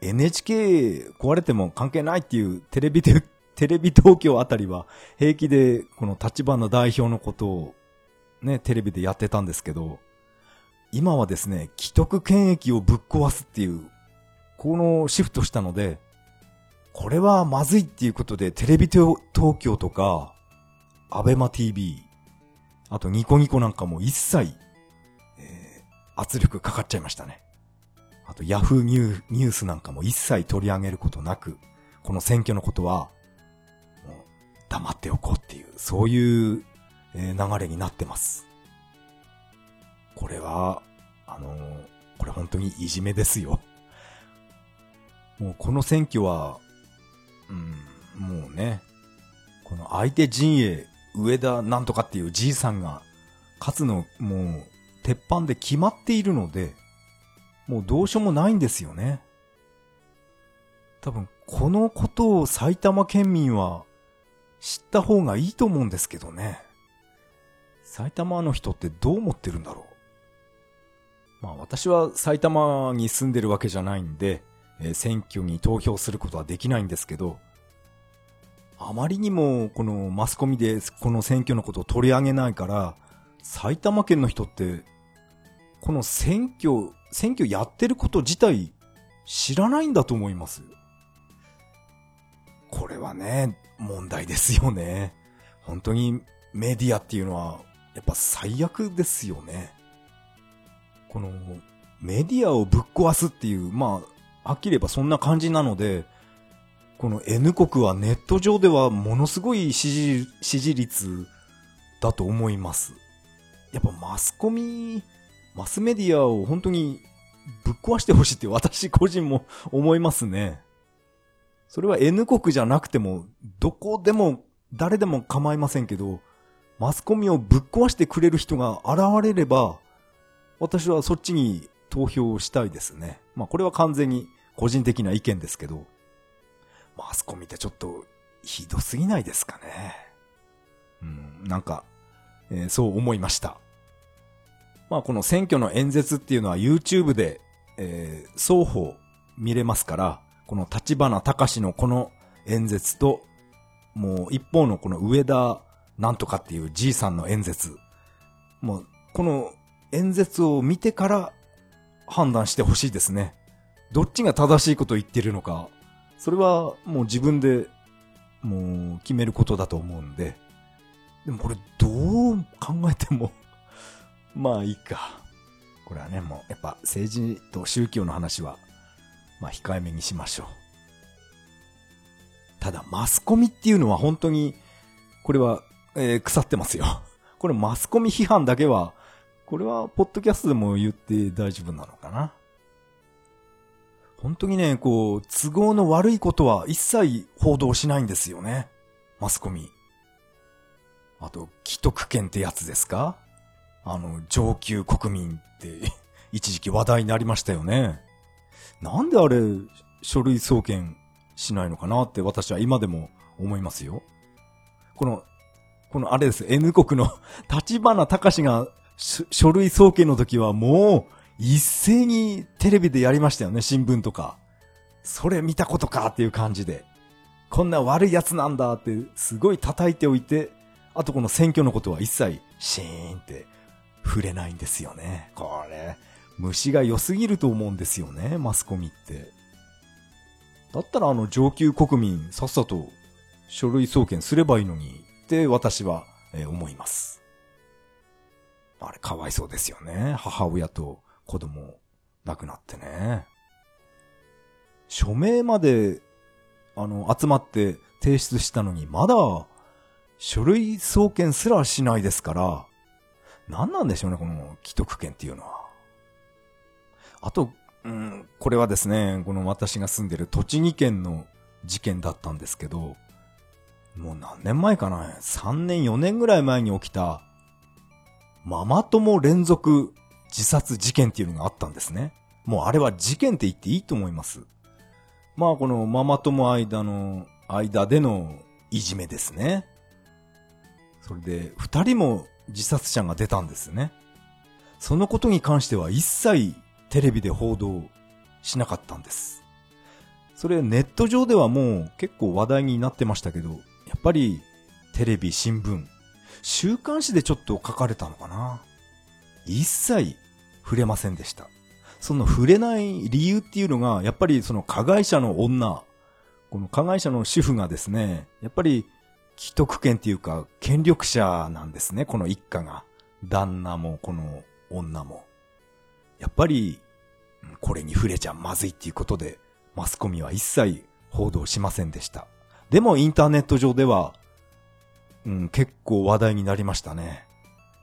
NHK 壊れても関係ないっていうテレビで、テレビ東京あたりは平気でこの立花代表のことをね、テレビでやってたんですけど、今はですね、既得権益をぶっ壊すっていう、このシフトしたので、これはまずいっていうことで、テレビ東京とか、アベマ TV、あとニコニコなんかも一切、圧力かかっちゃいましたね。あとヤフーニュニュースなんかも一切取り上げることなく、この選挙のことは、もう黙っておこうっていう、そういう、流れになってます。これは、あのー、これ本当にいじめですよ。もうこの選挙は、うん、もうね、この相手陣営、上田なんとかっていうじいさんが勝つの、もう、鉄板で決まっているので、もうどうしようもないんですよね。多分、このことを埼玉県民は知った方がいいと思うんですけどね。埼玉の人ってどう思ってるんだろう。まあ私は埼玉に住んでるわけじゃないんで、えー、選挙に投票することはできないんですけど、あまりにもこのマスコミでこの選挙のことを取り上げないから、埼玉県の人ってこの選挙、選挙やってること自体知らないんだと思います。これはね、問題ですよね。本当にメディアっていうのはやっぱ最悪ですよね。このメディアをぶっ壊すっていう、まあ、はっきり言えばそんな感じなので、この N 国はネット上ではものすごい支持支持率だと思います。やっぱマスコミマスメディアを本当にぶっ壊してほしいって私個人も思いますね。それは N 国じゃなくても、どこでも、誰でも構いませんけど、マスコミをぶっ壊してくれる人が現れれば、私はそっちに投票したいですね。まあこれは完全に個人的な意見ですけど、マスコミってちょっとひどすぎないですかね。うん、なんか、えー、そう思いました。まあこの選挙の演説っていうのは YouTube で、えー、双方見れますから、この立花隆のこの演説と、もう一方のこの上田なんとかっていうじいさんの演説。もう、この演説を見てから判断してほしいですね。どっちが正しいことを言ってるのか、それはもう自分でもう決めることだと思うんで。でもこれどう考えても まあいいか。これはね、もうやっぱ政治と宗教の話は、まあ控えめにしましょう。ただマスコミっていうのは本当に、これは、えー、腐ってますよ。これマスコミ批判だけは、これはポッドキャストでも言って大丈夫なのかな。本当にね、こう、都合の悪いことは一切報道しないんですよね。マスコミ。あと、既得権ってやつですか？あの、上級国民って 一時期話題になりましたよね。なんであれ、書類送検しないのかなって私は今でも思いますよ。この、このあれです、N 国の立花隆が書類送検の時はもう一斉にテレビでやりましたよね、新聞とか。それ見たことかっていう感じで。こんな悪い奴なんだってすごい叩いておいて、あとこの選挙のことは一切シーンって触れないんですよね。これ、虫が良すぎると思うんですよね、マスコミって。だったらあの上級国民さっさと書類送検すればいいのにって私は、え思います。あれかわいそうですよね。母親と子供亡くなってね。署名まで、あの、集まって提出したのに、まだ、書類送検すらしないですから、何なんでしょうね、この既得権っていうのは。あと、うん、これはですね、この私が住んでる栃木県の事件だったんですけど、もう何年前かな ?3 年4年ぐらい前に起きた、ママ友連続自殺事件っていうのがあったんですね。もうあれは事件って言っていいと思います。まあこのママ友間の間でのいじめですね。それで、二人も自殺者が出たんですね。そのことに関しては一切テレビで報道しなかったんです。それネット上ではもう結構話題になってましたけど、やっぱりテレビ、新聞、週刊誌でちょっと書かれたのかな。一切触れませんでした。その触れない理由っていうのが、やっぱりその加害者の女、この加害者の主婦がですね、やっぱり既得権っていうか権力者なんですね、この一家が。旦那もこの女も。やっぱり、これに触れちゃまずいっていうことで、マスコミは一切報道しませんでした。でもインターネット上では、うん、結構話題になりましたね。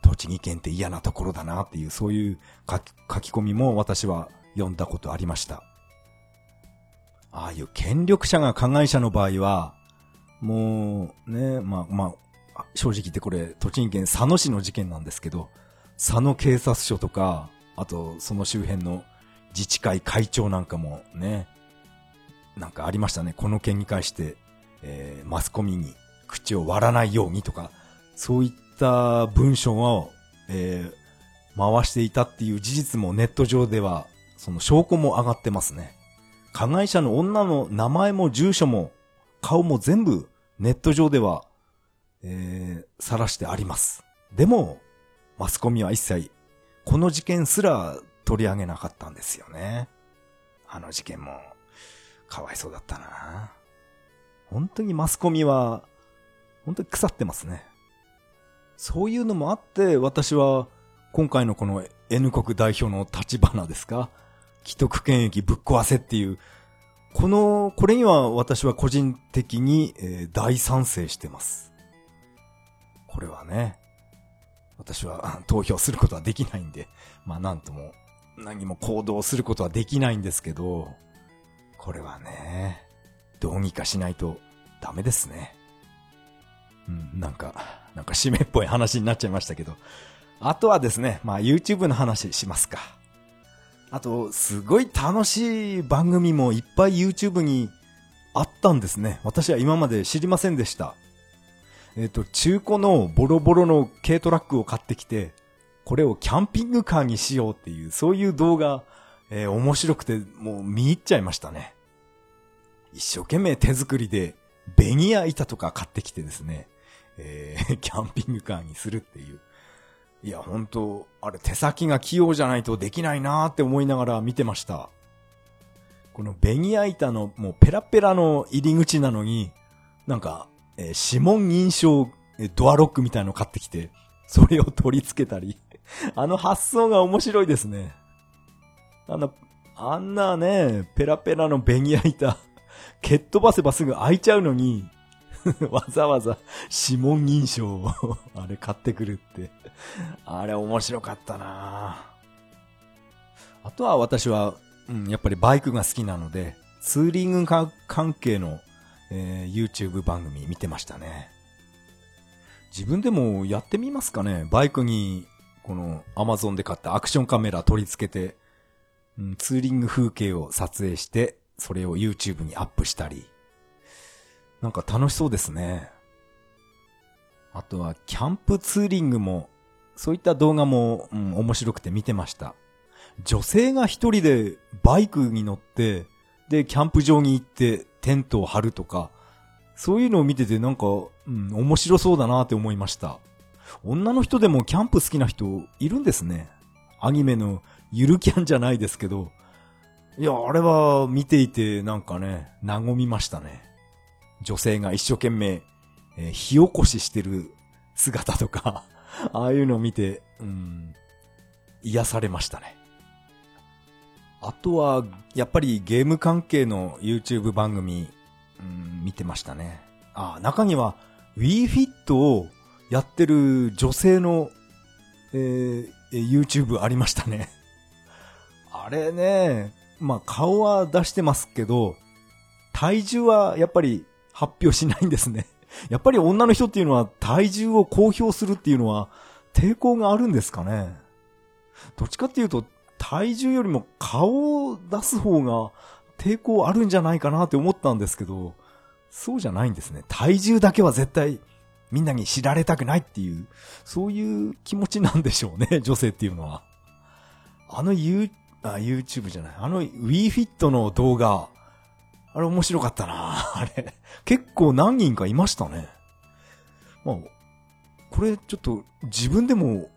栃木県って嫌なところだなっていう、そういう書き込みも私は読んだことありました。ああいう権力者が加害者の場合は、もうね、まあまあ、正直言ってこれ、栃木県佐野市の事件なんですけど、佐野警察署とか、あとその周辺の自治会会長なんかもね、なんかありましたね。この件に関して、えー、マスコミに口を割らないようにとか、そういった文章を、えー、回していたっていう事実もネット上では、その証拠も上がってますね。加害者の女の名前も住所も顔も全部ネット上では、えー、晒してあります。でも、マスコミは一切、この事件すら取り上げなかったんですよね。あの事件も、かわいそうだったな。本当にマスコミは、本当に腐ってますね。そういうのもあって、私は、今回のこの N 国代表の立花ですか？既得権益ぶっ壊せっていう、この、これには私は個人的に、え、大賛成してます。これはね、私は投票することはできないんで、まあなんとも、何も行動することはできないんですけど、これはね、どうにかしないとダメですね。うん、なんか、なんか締めっぽい話になっちゃいましたけど。あとはですね、まあ YouTube の話しますか。あと、すごい楽しい番組もいっぱい YouTube にあったんですね。私は今まで知りませんでした。えっ、ー、と、中古のボロボロの軽トラックを買ってきて、これをキャンピングカーにしようっていう、そういう動画、えー、面白くて、もう見入っちゃいましたね。一生懸命手作りで、ベニヤ板とか買ってきてですね、えー、キャンピングカーにするっていう。いや、本当あれ手先が器用じゃないとできないなーって思いながら見てました。このベニヤ板のもうペラペラの入り口なのに、なんか、えー、指紋認証、えドアロックみたいの買ってきて、それを取り付けたり。あの発想が面白いですね。あの、あんなね、ペラペラのベニヤ板、蹴っ飛ばせばすぐ開いちゃうのに、わざわざ指紋認証をあれ買ってくるって。あれ面白かったなあとは私は、うん、やっぱりバイクが好きなので、ツーリング関係の、えー、YouTube 番組見てましたね。自分でもやってみますかねバイクに、この Amazon で買ったアクションカメラ取り付けて、うん、ツーリング風景を撮影して、それを YouTube にアップしたり。なんか楽しそうですね。あとは、キャンプツーリングも、そういった動画も、うん、面白くて見てました。女性が一人でバイクに乗って、で、キャンプ場に行ってテントを張るとか、そういうのを見ててなんか、うん、面白そうだなって思いました。女の人でもキャンプ好きな人いるんですね。アニメのゆるキャンじゃないですけど、いや、あれは見ていてなんかね、和みましたね。女性が一生懸命、えー、火起こししてる姿とか ああいうのを見て、うん、癒されましたね。あとは、やっぱりゲーム関係の YouTube 番組、うん、見てましたね。あ、中には Wii Fit をやってる女性の、えー、YouTube ありましたね。あれね、まあ顔は出してますけど、体重はやっぱり発表しないんですね。やっぱり女の人っていうのは体重を公表するっていうのは抵抗があるんですかね？どっちかっていうと体重よりも顔を出す方が抵抗あるんじゃないかなって思ったんですけど、そうじゃないんですね。体重だけは絶対みんなに知られたくないっていう、そういう気持ちなんでしょうね、女性っていうのは。あの U、あ、YouTube じゃない。あの WeFit の動画、あれ面白かったな あれ。結構何人かいましたね。まあ、これちょっと自分でも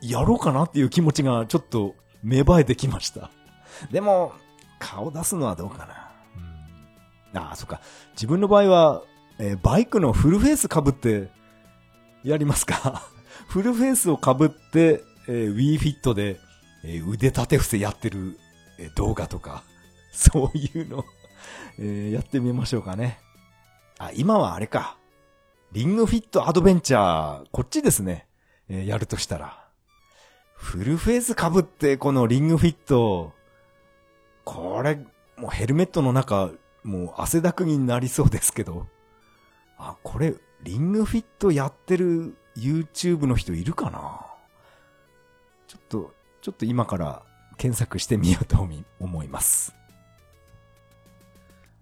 やろうかなっていう気持ちがちょっと芽生えてきました。でも、顔出すのはどうかな。うん、ああ、そっか。自分の場合は、えー、バイクのフルフェイス被ってやりますか フルフェイスを被って、えー、WeFit で、えー、腕立て伏せやってる、えー、動画とか、そういうの、えー、やってみましょうかね。あ、今はあれか。リングフィットアドベンチャー、こっちですね。えー、やるとしたら。フルフェイス被ってこのリングフィット、これ、もうヘルメットの中、もう汗だくになりそうですけど。あ、これ、リングフィットやってる YouTube の人いるかな？ちょっと、ちょっと今から検索してみようと思います。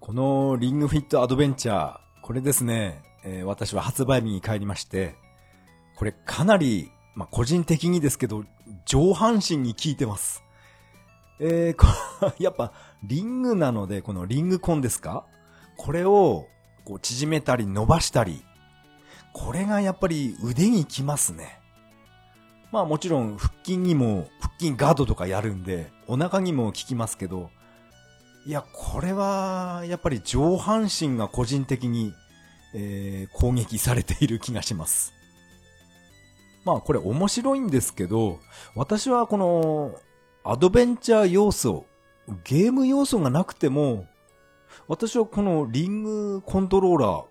このリングフィットアドベンチャー、これですね、えー、私は発売日に帰りまして、これかなり、まあ、個人的にですけど、上半身に効いてます。えー、やっぱ、リングなので、このリングコンですか？これを、こう、縮めたり伸ばしたり、これがやっぱり腕にきますね。まあもちろん腹筋にも、腹筋ガードとかやるんで、お腹にも効きますけど、いや、これは、やっぱり上半身が個人的に、えー、攻撃されている気がします。まあこれ面白いんですけど、私はこの、アドベンチャー要素、ゲーム要素がなくても、私はこのリングコントローラー、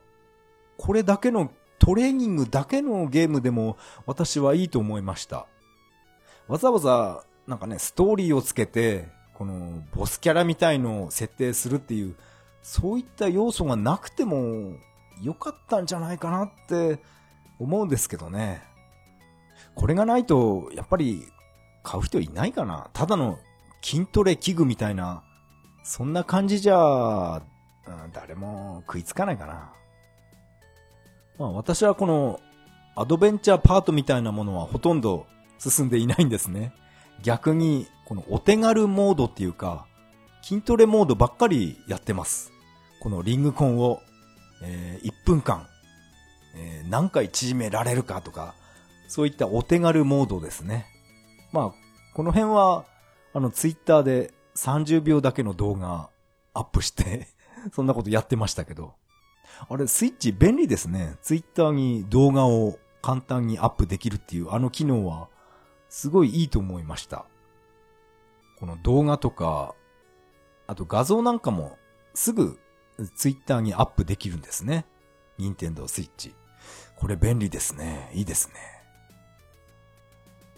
これだけのトレーニングだけのゲームでも私はいいと思いました。わざわざなんかね、ストーリーをつけて、このボスキャラみたいのを設定するっていう、そういった要素がなくても良かったんじゃないかなって思うんですけどね。これがないと、やっぱり買う人いないかなただの筋トレ器具みたいな、そんな感じじゃ、誰も食いつかないかな。まあ私はこのアドベンチャーパートみたいなものはほとんど進んでいないんですね。逆に、このお手軽モードっていうか、筋トレモードばっかりやってます。このリングコンを、えー、1分間、えー、何回縮められるかとか、そういったお手軽モードですね。まあ、この辺は、あの、ツイッターで30秒だけの動画アップして そんなことやってましたけど、あれ、スイッチ便利ですね。ツイッターに動画を簡単にアップできるっていうあの機能は、すごいいいと思いました。この動画とか、あと画像なんかもすぐツイッターにアップできるんですね。ニンテンドースイッチ。これ便利ですね。いいですね。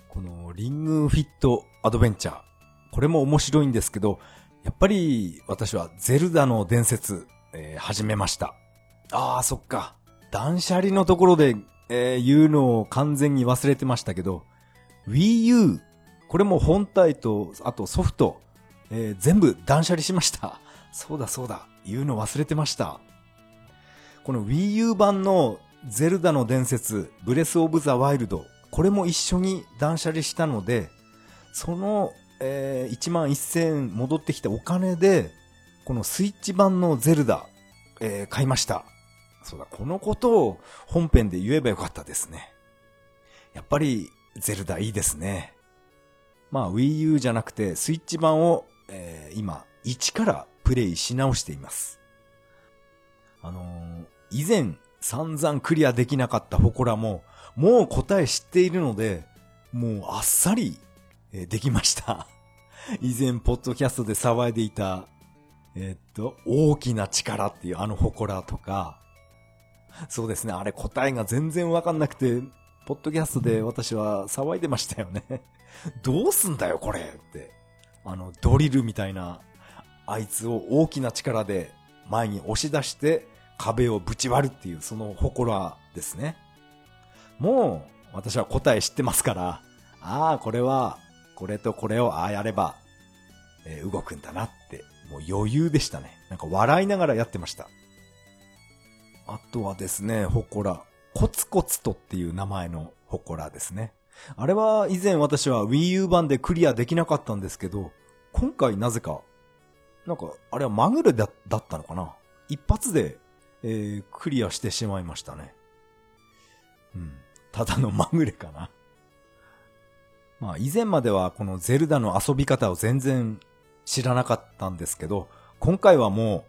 このリングフィットアドベンチャー。これも面白いんですけど、やっぱり私はゼルダの伝説、えー、始めました。ああ、そっか。断捨離のところで、えー、言うのを完全に忘れてましたけど、Wii U、これも本体と、あとソフト、えー、全部断捨離しました。そうだそうだ。言うの忘れてました。この Wii U 版のゼルダの伝説、ブレスオブザワイルド、これも一緒に断捨離したので、その、えー、1万1000戻ってきたお金で、このスイッチ版のゼルダ、えー、買いました。そうだ、このことを本編で言えばよかったですね。やっぱり、ゼルダいいですね。まあ、Wii U じゃなくて、スイッチ版を、えー、今、一からプレイし直しています。あのー、以前、散々クリアできなかった祠も、もう答え知っているので、もうあっさり、えー、できました。以前、ポッドキャストで騒いでいた、え、っと、大きな力っていうあの祠とか、そうですね。あれ答えが全然わかんなくて、ポッドキャストで私は騒いでましたよね。どうすんだよ、これって。あの、ドリルみたいな、あいつを大きな力で前に押し出して壁をぶち割るっていう、その祠ですね。もう、私は答え知ってますから、ああ、これは、これとこれをああやれば、えー、動くんだなって、もう余裕でしたね。なんか笑いながらやってました。あとはですね、祠。コツコツとっていう名前の祠ですね。あれは以前私は Wii U 版でクリアできなかったんですけど、今回なぜか、なんか、あれはまぐれだだったのかな？一発で、えー、クリアしてしまいましたね。うん。ただのまぐれかな。まあ以前まではこのゼルダの遊び方を全然知らなかったんですけど、今回はも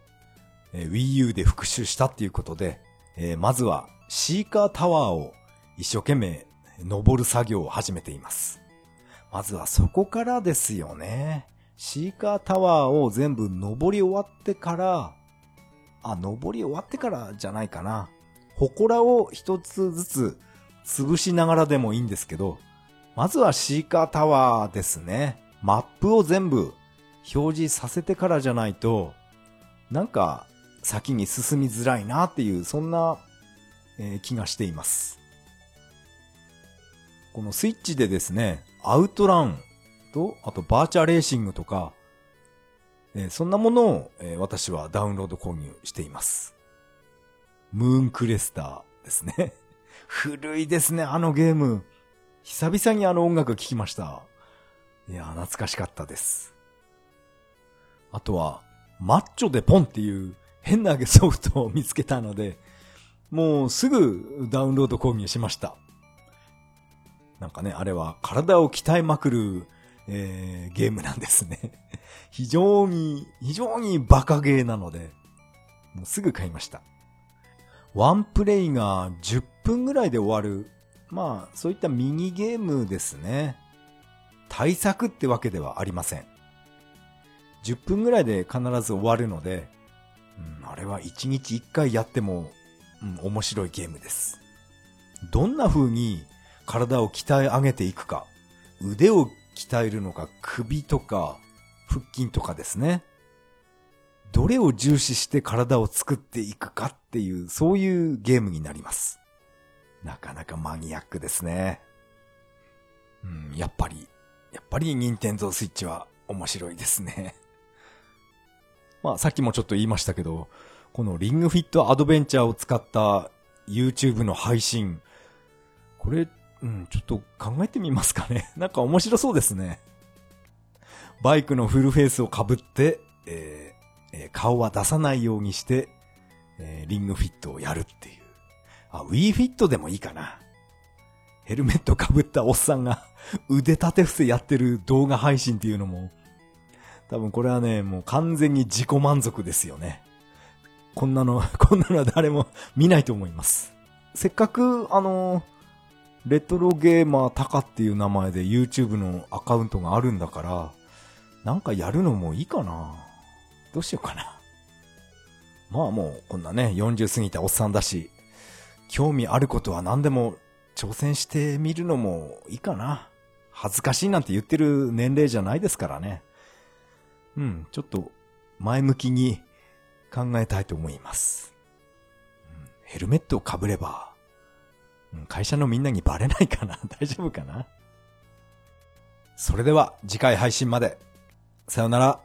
う、えー、Wii U で復習したっていうことで、えー、まずはシーカータワーを一生懸命登る作業を始めています。まずはそこからですよね。シーカータワーを全部登り終わってから、あ、登り終わってからじゃないかな。祠を一つずつ潰しながらでもいいんですけど、まずはシーカータワーですね。マップを全部表示させてからじゃないと、なんか先に進みづらいなっていう、そんな、え、気がしています。このスイッチでですね、アウトランと、あとバーチャーレーシングとか、え、そんなものを、え、私はダウンロード購入しています。ムーンクレスターですね。古いですね、あのゲーム。久々にあの音楽聴きました。いや、懐かしかったです。あとは、マッチョでポンっていう変なソフトを見つけたので、もうすぐダウンロード購入しました。なんかね、あれは体を鍛えまくる、えー、ゲームなんですね。非常に、非常にバカゲーなので、もうすぐ買いました。ワンプレイが10分ぐらいで終わる、まあ、そういったミニゲームですね。対策ってわけではありません。10分ぐらいで必ず終わるので、うん、あれは1日1回やっても、うん、面白いゲームです。どんな風に体を鍛え上げていくか、腕を鍛えるのか、首とか、腹筋とかですね。どれを重視して体を作っていくかっていう、そういうゲームになります。なかなかマニアックですね。うん、やっぱり、やっぱり任天堂スイッチは面白いですね。まあさっきもちょっと言いましたけど、このリングフィットアドベンチャーを使った YouTube の配信、これ、うん、ちょっと考えてみますかね。なんか面白そうですね。バイクのフルフェイスを被って、えーえー、顔は出さないようにして、えー、リングフィットをやるっていう。あ、ウィーフィットでもいいかな。ヘルメット被ったおっさんが 腕立て伏せやってる動画配信っていうのも、多分これはね、もう完全に自己満足ですよね。こんなの、こんなのは誰も 見ないと思います。せっかく、あの、レトロゲーマータカっていう名前で YouTube のアカウントがあるんだから、なんかやるのもいいかな。どうしようかな。まあもうこんなね、40過ぎたおっさんだし、興味あることは何でも挑戦してみるのもいいかな。恥ずかしいなんて言ってる年齢じゃないですからね。うん、ちょっと前向きに考えたいと思います。ヘルメットをかぶれば、会社のみんなにバレないかな 大丈夫かな？それでは次回配信まで。さよなら。